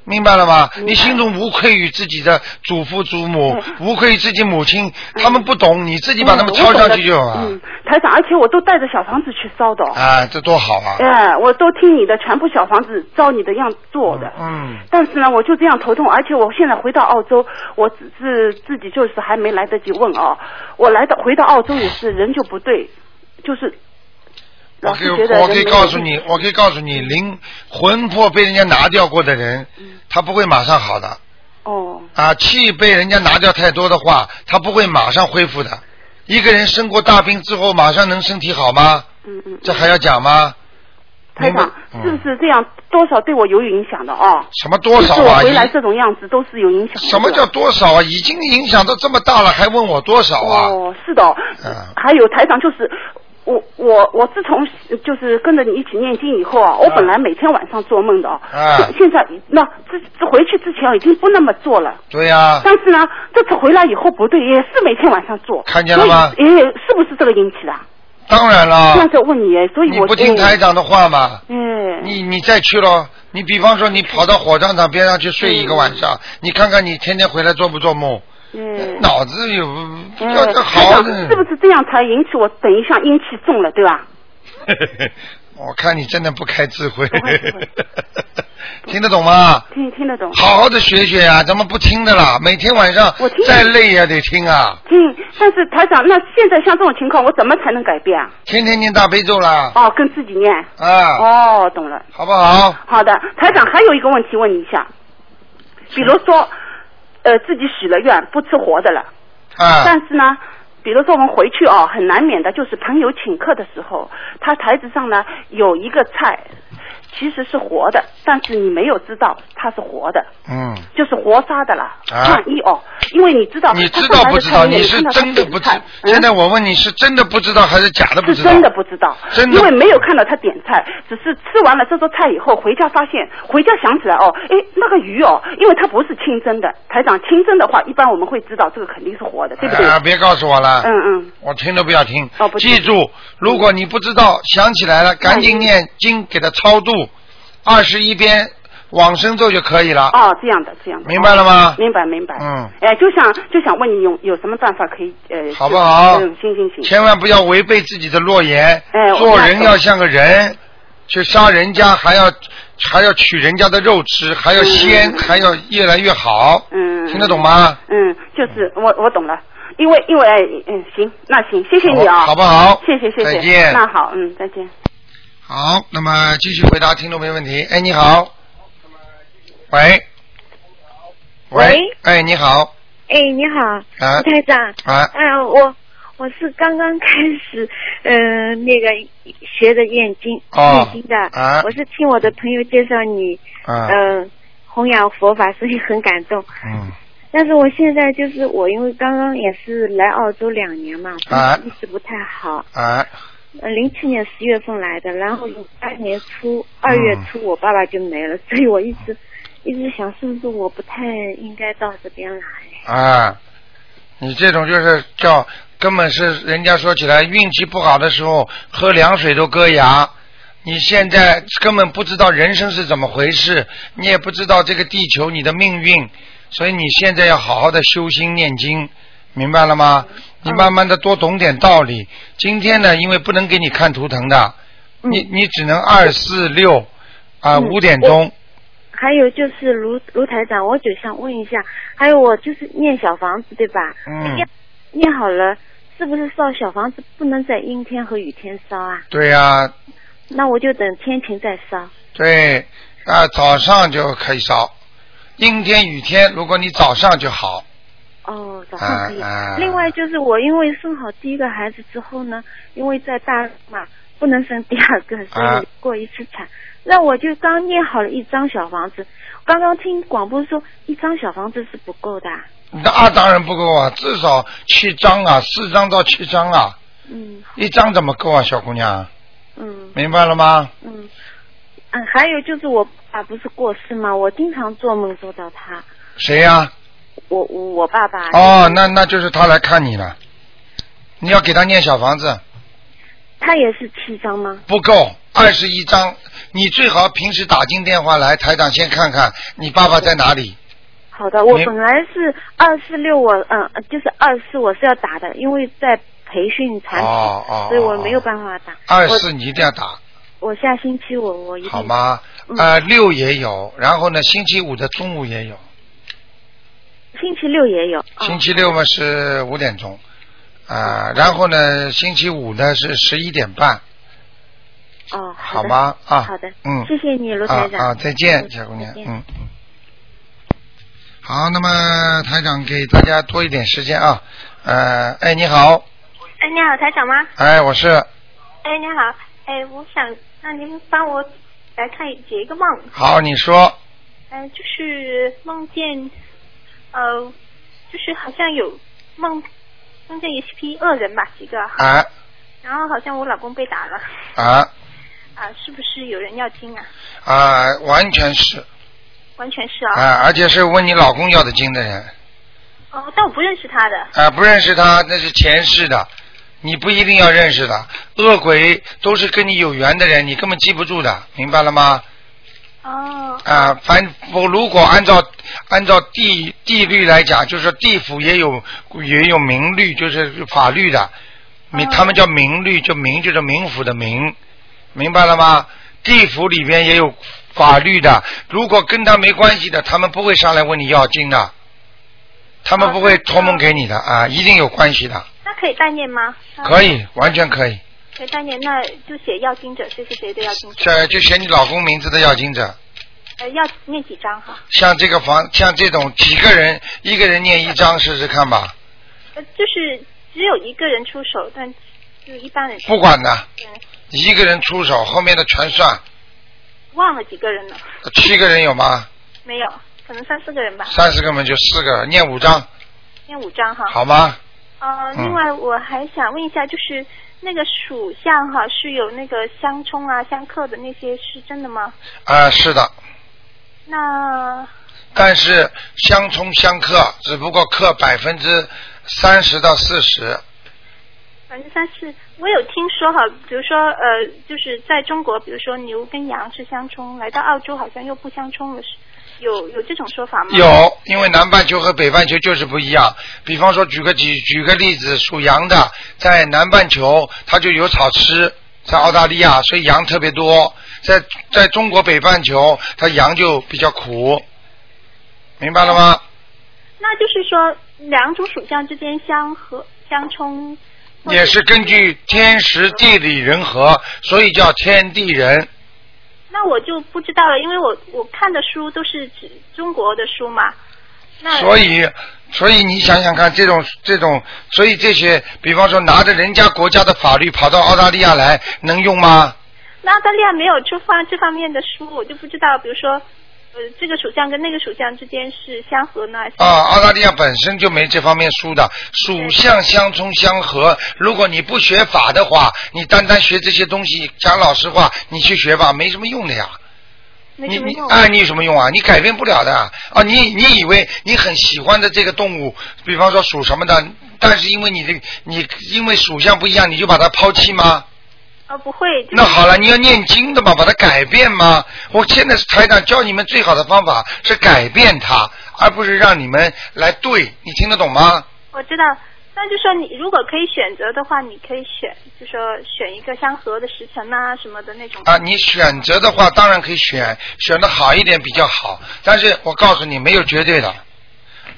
明白了吗？你心中无愧于自己的祖父祖母，无愧于自己母亲，他们不懂，你自己把他们抄上去就好了。嗯，台长，而且我都带着小房子去烧的。啊，这多好啊！哎，我都听你的，全部小房子照你的样做的。嗯。但是呢，我就这样头痛，而且我现在回到澳洲，我只是自己就是还没来得及问哦，我来到回到澳洲也是人就不对，就是我可以我可以告诉你，我可以告诉你，灵魂魄被人家拿掉过的人，他不会马上好的。哦。啊，气被人家拿掉太多的话，他不会马上恢复的。一个人生过大病之后，马上能身体好吗？嗯嗯。这还要讲吗？台长嗯是不是这样？多少对我有影响的哦？什么多少就是我啊？回来这种样子都是有影响的。什么叫多少啊？已经影响到这么大了，还问我多少啊？哦，是的嗯。还有台长就是。我我我自从就是跟着你一起念经以后啊，我本来每天晚上做梦的哦，啊现现在那这这回去之前已经不那么做了，对呀、但是呢，这次回来以后不对，也是每天晚上做，看见了吗所以也是不是这个引起的？当然了这，样子问你，所以我你不听台长的话嘛？嗯，你你再去咯，你比方说你跑到火葬场边上去睡一个晚上，你看看你天天回来做不做梦？嗯，脑子有嗯要这台长好的是。不是这样才引起我等一下阴气重了，对吧？我看你真的不开智慧，听得懂吗？听听得懂？好好的学学呀、怎么不听的啦？每天晚上我听再累也得听啊！听，但是台长，那现在像这种情况，我怎么才能改变啊？天天念大悲咒啦，哦，跟自己念。啊，哦，懂了。好不好？好的，台长还有一个问题问你一下，比如说，呃，自己许了愿不吃活的了，啊，但是呢，比如说我们回去哦，很难免的就是朋友请客的时候，他台子上呢有一个菜，其实是活的，但是你没有知道它是活的，嗯，就是活杀的啦。啊万一哦，因为你知道，你知道不知道？你是真的不知点菜？嗯现在我问你是真的不知道还是假的不知道？是真的不知道，真的因为没有看到他点菜，只是吃完了这桌菜以后回家发现，回家想起来哦，哎，那个鱼哦，因为它不是清蒸的，台长清蒸的话，一般我们会知道这个肯定是活的，对不对？啊，别告诉我了。嗯嗯，我听都不要听。哦不听记住，如果你不知道，想起来了，赶紧念经给他超度，二十一遍往生咒就可以了。哦，这样的这样的，明白了吗哦明白明白。嗯，哎，就想就想问你有有什么办法可以呃，好不好嗯，行行行。千万不要违背自己的诺言。哎我做人要像个人，去杀人家还要还要取人家的肉吃，还要鲜，还要越来越好。嗯，听得懂吗？嗯，就是我我懂了，因为因为嗯行，那行，谢谢你啊，好好不好谢谢谢谢，再见那好，嗯，再见。好，那么继续回答听众朋友问题。哎，你好。喂。喂哎，你好。哎，你好，啊吴台长。啊嗯、我我是刚刚开始，嗯、那个学的念经、哦念经的。啊我是听我的朋友介绍你，啊嗯、弘扬佛法，所以很感动。嗯但是我现在就是我，因为刚刚也是来澳洲两年嘛，啊一直不太好。啊呃，零七年十月份来的，然后零八年初二月初我爸爸就没了，所以我一直一直想，是不是我不太应该到这边来？啊！你这种就是叫根本是人家说起来运气不好的时候喝凉水都割牙。你现在根本不知道人生是怎么回事，你也不知道这个地球你的命运，所以你现在要好好的修心念经，明白了吗？你慢慢的多懂点道理。今天呢，因为不能给你看图腾的，你你只能二四六啊，嗯五点钟。还有就是卢卢台长，我就想问一下，还有我就是念小房子对吧？嗯念念好了，是不是烧小房子不能在阴天和雨天烧啊？对呀、那我就等天晴再烧。对，啊，早上就可以烧，阴天雨天，如果你早上就好。哦，早上可以。另外就是我因为生好第一个孩子之后呢，因为在大嘛不能生第二个，所啊以过一次产。那我就刚念好了一张小房子，刚刚听广播说一张小房子是不够的啊。那当然不够啊，至少七张啊，四张到七张啊，嗯一张怎么够啊，小姑娘？嗯明白了吗？嗯嗯，还有就是我爸不是过世吗？我经常做梦做到他，谁呀、我我我爸爸。哦，那那就是他来看你了，你要给他念小房子，他也是七张吗？不够，二十一张。你最好平时打进电话来，台长先看看你爸爸在哪里。好的，我本来是二四六，我嗯就是二四我是要打的，因为在培训产品，哦哦所以我没有办法打。二四你一定要打，我下星期我我一定好吗？嗯呃，六也有，然后呢，星期五的中午也有，星期六也有。哦。星期六嘛是五点钟，啊、然后呢，星期五呢是十一点半，哦，的。好吗？啊，好的，嗯，谢谢你，卢台长。啊啊，再见，嗯小姑娘。嗯嗯。好，那么台长给大家多一点时间啊，呃，哎，你好，哎，你好，台长吗？哎，我是，哎，你好，哎，我想让您帮我来看解一个梦。好，你说，呃，就是梦见，呃，就是好像有梦梦见一批恶人吧，几个，啊然后好像我老公被打了，啊啊，是不是有人要经啊？啊，完全是完全是啊。啊，而且是问你老公要的经的人，哦，但我不认识他的。啊，不认识他那是前世的，你不一定要认识的，恶鬼都是跟你有缘的人，你根本记不住的，明白了吗？哦。啊，凡我如果按照按照地地律来讲，就是地府也有也有明律，就是法律的，民他们叫明律，就明就是冥府的明，明白了吗？地府里边也有法律的，如果跟他没关系的，他们不会上来问你要经的，他们不会托梦给你的啊，一定有关系的，那可以代念吗？可以，完全可以。可以代念，那就写要经者，谁谁谁的要经者。这就写你老公名字的要经者，呃，要念几张哈？像这个房，像这种几个人，一个人念一张试试看吧。呃，就是只有一个人出手，但就一般人不管的，嗯一个人出手，后面的全算。忘了几个人了，七个人有吗？没有，可能三四个人吧。三四个人就四个，念五张，念五张哈。好吗？呃，嗯另外我还想问一下，就是那个属相哈是有那个相冲啊、相克的那些是真的吗？啊、是的，那但是相冲相克，只不过克百分之三十到四十。百分之三十，我有听说哈，比如说呃，就是在中国，比如说牛跟羊是相冲，来到澳洲好像又不相冲了，是有有这种说法吗？有，因为南半球和北半球就是不一样。比方说，举个举举个例子，属羊的在南半球它就有草吃，在澳大利亚所以羊特别多。在在中国北半球，它羊就比较苦，明白了吗？那就是说两种属相之间相合相冲，也是根据天时地利人和，所以叫天地人。那我就不知道了，因为我我看的书都是指中国的书嘛。那所以，所以你想想看，这种这种，所以这些，比方说拿着人家国家的法律跑到澳大利亚来，能用吗？那澳大利亚没有出方这方面的书，我就不知道，比如说，呃，这个属相跟那个属相之间是相合呢，还是啊，澳大利亚本身就没这方面书的，属相相冲相合。如果你不学法的话，你单单学这些东西，讲老实话，你去学吧，没什么用的呀。你你没什么用？哎，你有什么用啊？你改变不了的啊！你你以为你很喜欢的这个动物，比方说属什么的，但是因为你的你因为属相不一样，你就把它抛弃吗？呃，不会。就是那好了，你要念经的嘛，把它改变嘛？我现在是台长教你们最好的方法是改变它，而不是让你们来对。你听得懂吗？我知道，那就说你如果可以选择的话，你可以选，就说选一个相合的时辰啊什么的那种。啊，你选择的话，当然可以选，选的好一点比较好。但是我告诉你，没有绝对的。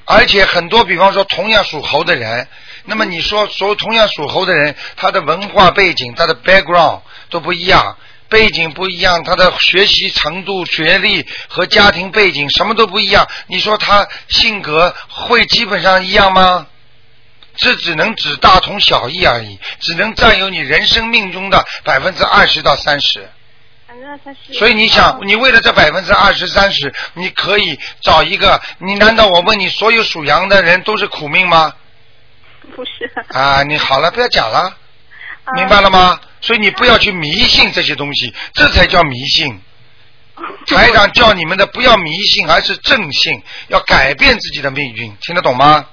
而且很多，比方说同样属猴的人，那么你说所同样属猴的人，他的文化背景、他的 background 都不一样，背景不一样，他的学习程度、学历和家庭背景什么都不一样。你说他性格会基本上一样吗？这只能指大同小异而已，只能占有你人生命中的百分之二十到三十。所以你想，你为了这百分之二十三十，你可以找一个。你难道我问你，所有属羊的人都是苦命吗？不是。啊，你好了，不要讲了，明白了吗？所以你不要去迷信这些东西，这才叫迷信。台长叫你们的不要迷信，而是正信，要改变自己的命运，听得懂吗？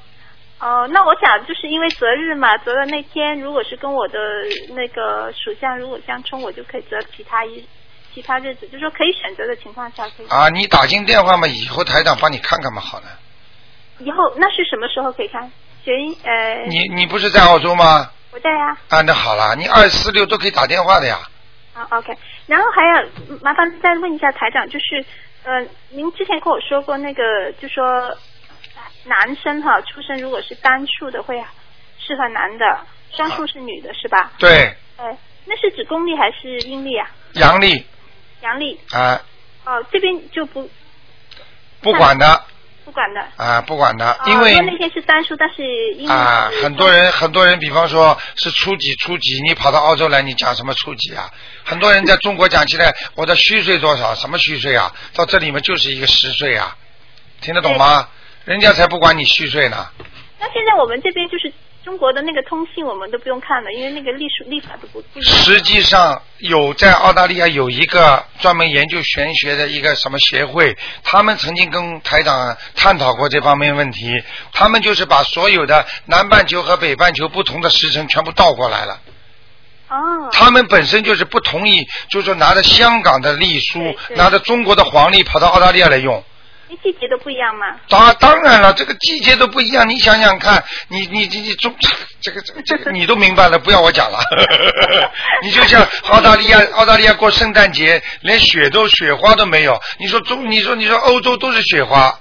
哦，那我想就是因为择日嘛，择了那天如果是跟我的那个属相如果相冲，我就可以择其他一其他日子，就说可以选择的情况下可以。啊，你打进电话嘛，以后台长帮你看看嘛，好了。以后那是什么时候可以看？你你不是在澳洲吗？我在呀。啊，那好了，你二四六都可以打电话的呀。啊，OK。然后还要麻烦再问一下台长，就是呃，您之前跟我说过那个，就说。男生哈出生如果是单数的会适合男的，双数是女的是吧？对。哎，那是指公历还是阴历啊？阳历。阳历。啊。哦，这边就不。不管的。不管的。啊，不管的，因为。那些是单数，但是。啊，很多人很多人，比方说是初几初几，你跑到澳洲来，你讲什么初几啊？很多人在中国讲起来，我的虚岁多少？什么虚岁啊？到这里面就是一个实岁啊，听得懂吗？人家才不管你虚岁呢。那现在我们这边就是中国的那个通信，我们都不用看了，因为那个历史历法都不。实际上有在澳大利亚有一个专门研究玄学的一个什么协会，他们曾经跟台长探讨过这方面问题。他们就是把所有的南半球和北半球不同的时辰全部倒过来了。哦。他们本身就是不同意，就是说拿着香港的历书，拿着中国的黄历跑到澳大利亚来用。季节都不一样吗？当当然了，这个季节都不一样。你想想看，你你你你中 这个这个这个你都明白了，不要我讲了。你就像澳大利亚，澳大利亚过圣诞节，连雪都雪花都没有。你说中，你说你说欧洲都是雪花。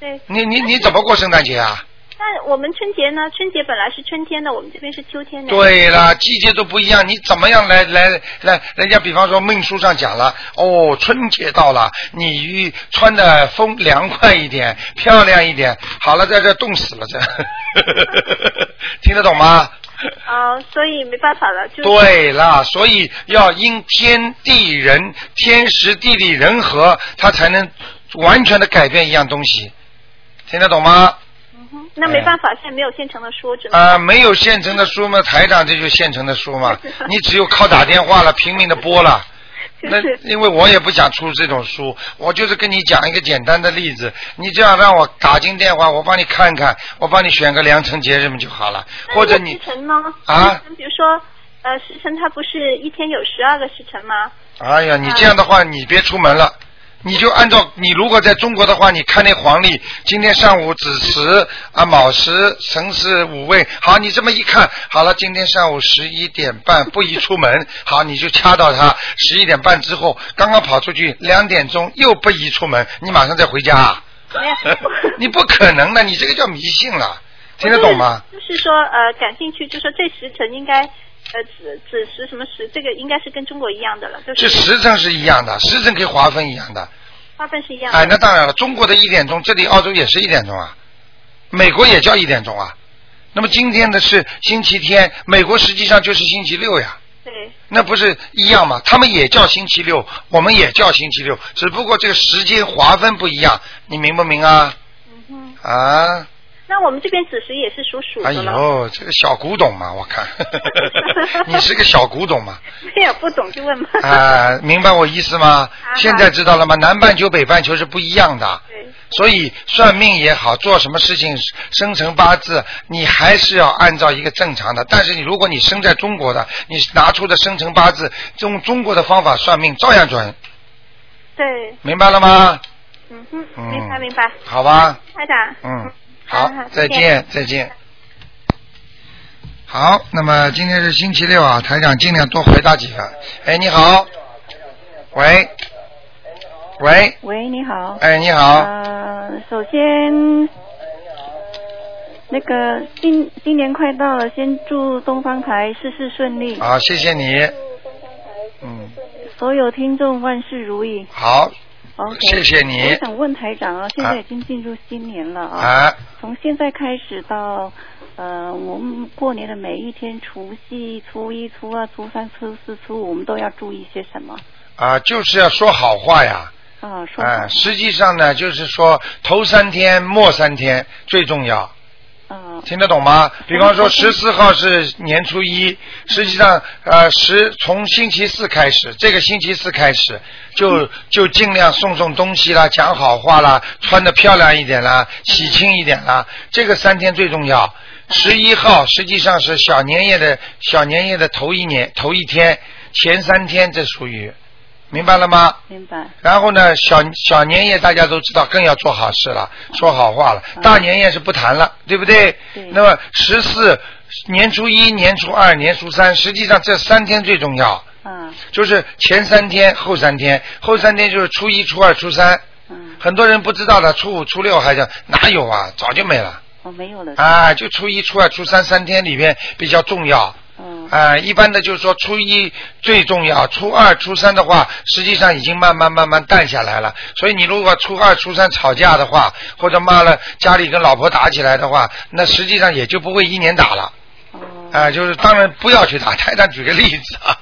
对。你你你怎么过圣诞节啊？那我们春节呢？春节本来是春天的，我们这边是秋天的。对了，季节都不一样，你怎么样来来来？人家比方说命书上讲了，哦，春节到了，你穿的风凉快一点，漂亮一点。好了，在这冻死了，这 听得懂吗？啊，所以没办法了，就。对了，所以要因天地人，天时地利人和，它才能完全的改变一样东西，听得懂吗？那没办法，现在没有现成的书，只能啊，没有现成的书嘛，台长这就现成的书嘛，你只有靠打电话了，拼命的播了。那因为我也不想出这种书，我就是跟你讲一个简单的例子，你这样让我打进电话，我帮你看看，我帮你选个良辰节日嘛就好了，或者你时辰呢？啊？比如说呃时辰，它不是一天有十二个时辰吗？哎呀，你这样的话，你别出门了。你就按照你如果在中国的话，你看那黄历，今天上午子时啊卯时辰时午未，好，你这么一看，好了，今天上午十一点半不宜出门，好，你就掐到它十一点半之后，刚刚跑出去两点钟又不宜出门，你马上再回家，你不可能的，你这个叫迷信了，听得懂吗？就是说呃，感兴趣，就说这时辰应该。呃，子子时什么时？这个应该是跟中国一样的了，就是。时辰是一样的，时辰可以划分一样的。划分是一样的。哎，那当然了，中国的一点钟，这里澳洲也是一点钟啊，美国也叫一点钟啊。那么今天的是星期天，美国实际上就是星期六呀。对。那不是一样吗？他们也叫星期六，我们也叫星期六，只不过这个时间划分不一样，你明不明啊？嗯哼。啊。那我们这边子时也是属鼠的哎呦，这个小古董嘛，我看 你是个小古董嘛？没有不懂就问嘛。啊，明白我意思吗？现在知道了吗？南半球、北半球是不一样的。对。所以算命也好，做什么事情，生辰八字，你还是要按照一个正常的。但是你如果你生在中国的，你拿出的生辰八字，用中国的方法算命，照样准。对。明白了吗？嗯哼，明白明白。好吧。开长。嗯。好，再见，再见。好，那么今天是星期六啊，台长尽量多回答几个。哎，你好，喂，喂，喂，你好。哎，你好，呃，首先，那个新新年快到了，先祝东方台事事顺利，好，谢谢你，嗯，所有听众万事如意。好，OK，谢谢你我想问台长啊，现在已经进入新年了啊，啊，从现在开始到呃我们过年的每一天，除夕、初一、初二、初三、初四、初五，我们都要注意些什么？啊，就是要说好话呀。啊，说啊，实际上呢，就是说头三天、末三天最重要。啊，听得懂吗？比方说十四号是年初一，实际上呃十从星期四开始，这个星期四开始就就尽量送送东西啦，讲好话啦，穿的漂亮一点啦，喜庆一点啦，这个三天最重要。十一号实际上是小年夜的小年夜的头一年头一天，前三天这属于，明白了吗？明白。然后呢，小小年夜大家都知道，更要做好事了，说好话了。大年夜是不谈了，对不对？对那么十四、年初一、年初二、年初三，实际上这三天最重要，嗯，就是前三天、后三天，后三天就是初一、初二、初三。嗯，很多人不知道的，初五、初六还讲哪有啊？早就没了。哦，没有了。啊，就初一、初二、初三三天里面比较重要。嗯。啊，一般的就是说初一最重要，初二、初三的话，实际上已经慢慢慢慢淡下来了。所以你如果初二、初三吵架的话，或者骂了家里跟老婆打起来的话，那实际上也就不会一年打了。哦。啊，就是当然不要去打。台长举个例子啊，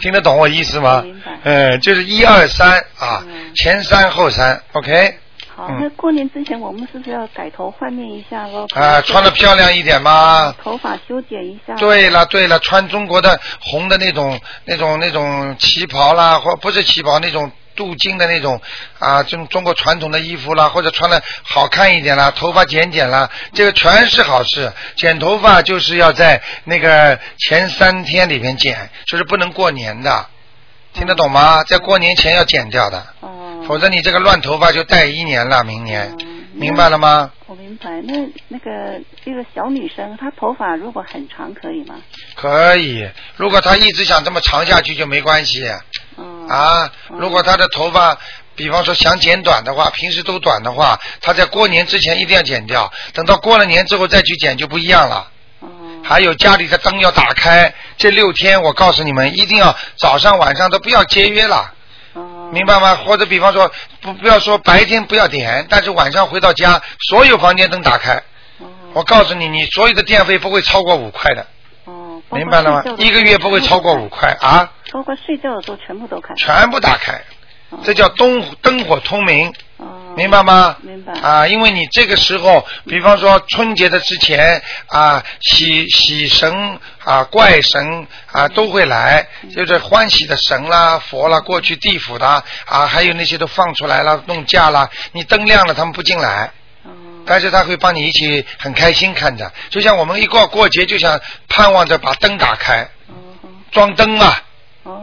听得懂我意思吗？嗯，就是一二三啊，前三后三，OK。那过年之前我们是不是要改头换面一下喽？啊，穿的漂亮一点嘛。头发修剪一下。对了对了，穿中国的红的那种那种那种旗袍啦，或不是旗袍那种镀金的那种啊，这种中国传统的衣服啦，或者穿的好看一点啦，头发剪剪啦，这个全是好事。剪头发就是要在那个前三天里面剪，就是不能过年的，听得懂吗？在过年前要剪掉的，否则你这个乱头发就戴一年了，明年，明白了吗？我明白。那那个这个小女生，她头发如果很长，可以吗？可以，如果她一直想这么长下去就没关系。啊，如果她的头发，比方说想剪短的话，平时都短的话，他在过年之前一定要剪掉，等到过了年之后再去剪就不一样了。还有家里的灯要打开，这六天我告诉你们，一定要早上晚上都不要节约了。明白吗？或者比方说，不不要说白天不要点，但是晚上回到家，所有房间灯打开。我告诉你，你所有的电费不会超过五块的。哦明白了吗一个月不会超过五块啊，包括睡觉的时候全部都开。全部打开，这叫灯灯火通明。明白吗？明白。啊，因为你这个时候，比方说春节的之前啊，喜喜神啊、怪神啊都会来，就是欢喜的神啦、佛啦、过去地府的啊，还有那些都放出来了，弄架了，你灯亮了，他们不进来。但是他会帮你一起很开心看着，就像我们一过过节，就想盼望着把灯打开，装灯嘛，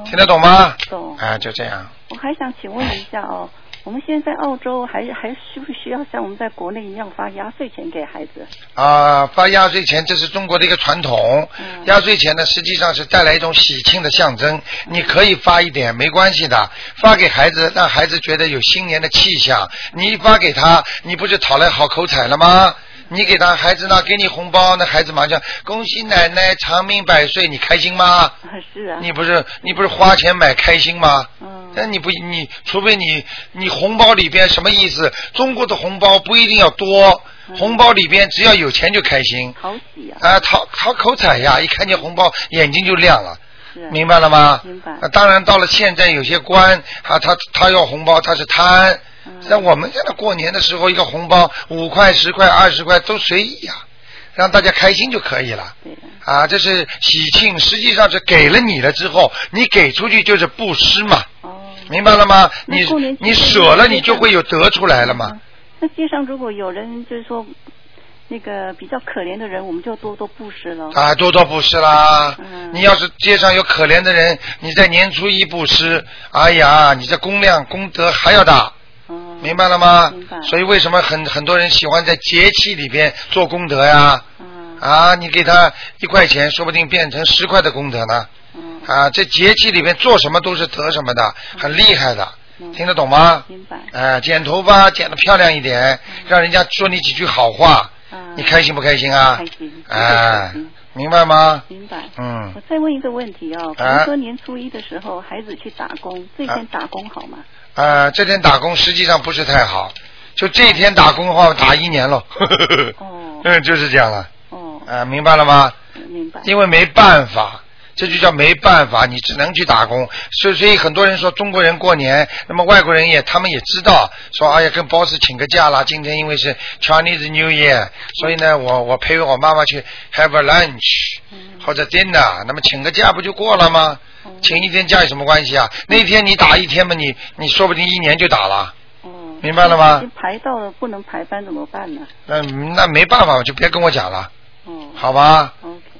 听得懂吗？懂。啊，就这样。我还想请问一下哦，我们现在在澳洲还还需不需要像我们在国内一样发压岁钱给孩子？啊，发压岁钱这是中国的一个传统。压岁钱呢，实际上是带来一种喜庆的象征。你可以发一点，没关系的，发给孩子，让孩子觉得有新年的气象。你一发给他，你不是讨来好口彩了吗？你给他孩子呢，给你红包，那孩子马上恭喜奶奶长命百岁，你开心吗？是啊。你不是你不是花钱买开心吗？嗯。那你不你除非你你红包里边什么意思？中国的红包不一定要多，红包里边只要有钱就开心。讨喜啊。啊，讨讨口彩呀！一看见红包眼睛就亮了。明白了吗？明白。啊，当然到了现在有些官啊，他他要红包他是贪。在我们现在过年的时候，一个红包五块、十块、二十块都随意呀、让大家开心就可以了。啊，这是喜庆，实际上是给了你了之后，你给出去就是布施嘛。哦明白了吗？你你舍了，你就会有得出来了嘛。那街上如果有人就是说那个比较可怜的人，我们就多多布施了。啊，多多布施啦！嗯你要是街上有可怜的人，你在年初一布施，哎呀，你这功量功德还要大。明白了吗？所以为什么很很多人喜欢在节气里边做功德呀？啊，你给他一块钱，说不定变成十块的功德呢。啊，这节气里面做什么都是得什么的，很厉害的，听得懂吗？明白。哎，剪头发剪得漂亮一点，让人家说你几句好话，你开心不开心啊？开心。哎，明白吗？明白。嗯我再问一个问题哦，比啊如说年初一的时候，孩子去打工，这天打工好吗？呃，这天打工实际上不是太好，就这一天打工的话，打一年了。哦。嗯，就是这样了。哦。啊，明白了吗？明白。因为没办法，这就叫没办法，你只能去打工。所以，所以很多人说中国人过年，那么外国人也他们也知道，说哎呀跟 boss 请个假啦，今天因为是 Chinese New Year，所以呢，我我陪我妈妈去 have a lunch 或者 dinner，那么请个假不就过了吗？请一天假有什么关系啊？那天你打一天嘛，你你说不定一年就打了。明白了吗排到了，不能排班怎么办呢？那那没办法，就别跟我讲了。好吧。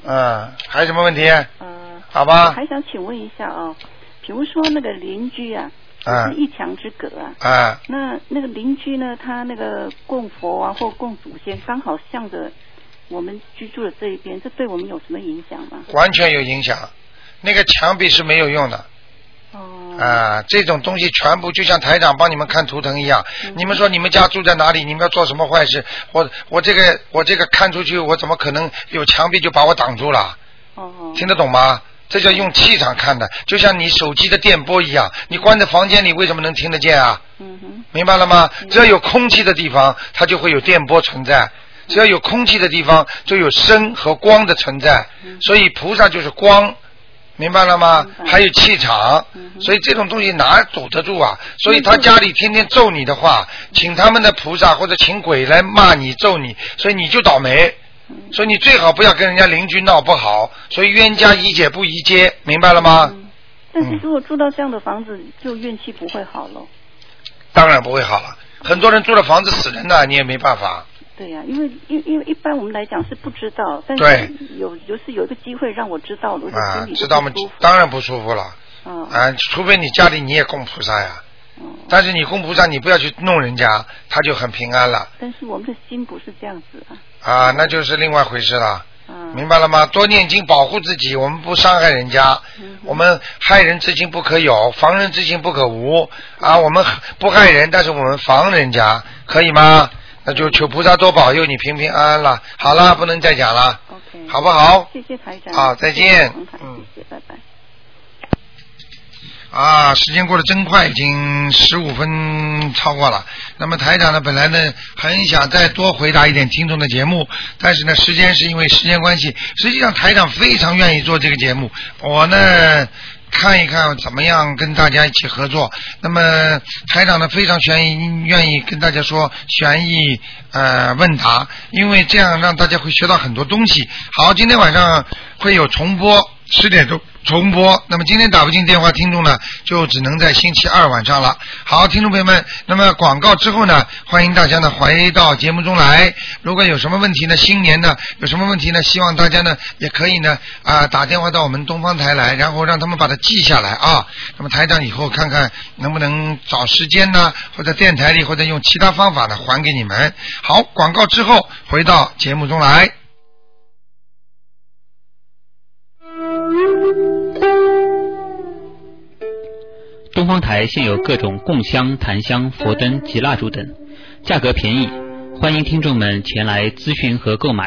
嗯，还有什么问题？嗯。好我吧。还想请问一下啊，比如说那个邻居啊，啊是一墙之隔啊，啊那那个邻居呢，他那个供佛啊或供祖先，刚好向着我们居住的这一边，这对我们有什么影响吗？完全有影响。那个墙壁是没有用的。哦。啊，这种东西全部就像台长帮你们看图腾一样。嗯你们说你们家住在哪里？你们要做什么坏事？我我这个我这个看出去，我怎么可能有墙壁就把我挡住了？哦。听得懂吗？这叫用气场看的，就像你手机的电波一样，你关在房间里为什么能听得见啊？嗯哼。明白了吗？只要有空气的地方，它就会有电波存在；只要有空气的地方，就有声和光的存在。所以菩萨就是光，明白了吗？还有气场，所以这种东西哪堵得住啊？所以他家里天天咒你的话，请他们的菩萨或者请鬼来骂你、咒你，所以你就倒霉。所以你最好不要跟人家邻居闹不好，所以冤家宜解不宜结，明白了吗？但是如果住到这样的房子，就运气不会好了。当然不会好了。很多人住了房子死人的，你也没办法。对呀、因为因因为一般我们来讲是不知道，但是有就是有一个机会让我知道了，啊心里，知道吗？当然不舒服了。嗯啊，除非你家里你也供菩萨呀。但是你供菩萨，你不要去弄人家，他就很平安了但是我们的心不是这样子啊。啊，那就是另外回事了。嗯明白了吗？多念经保护自己，我们不伤害人家，嗯我们害人之心不可有，防人之心不可无啊。我们不害人，但是我们防人家，可以吗？那就求菩萨多保佑你平平安安了。好了，不能再讲了好不好？谢谢台长。好再见嗯，谢谢，拜拜。啊，时间过得真快，已经十五分超过了。那么台长呢，本来呢很想再多回答一点听众的节目，但是呢，时间是因为时间关系，实际上台长非常愿意做这个节目。我呢。看一看怎么样跟大家一起合作。那么台长呢非常愿意愿意跟大家说悬疑呃问答，因为这样让大家会学到很多东西。好，今天晚上会有重播，十点钟重播。那么今天打不进电话，听众呢就只能在星期二晚上了。好，听众朋友们，那么广告之后呢，欢迎大家呢回到节目中来。如果有什么问题呢，新年呢有什么问题呢，希望大家呢也可以呢啊、打电话到我们东方台来，然后让他们把它记下来啊。那么台长以后看看能不能找时间呢，或者电台里或者用其他方法呢还给你们。好，广告之后回到节目中来。东方台现有各种供香、檀香、佛灯及蜡烛等，价格便宜，欢迎听众们前来咨询和购买。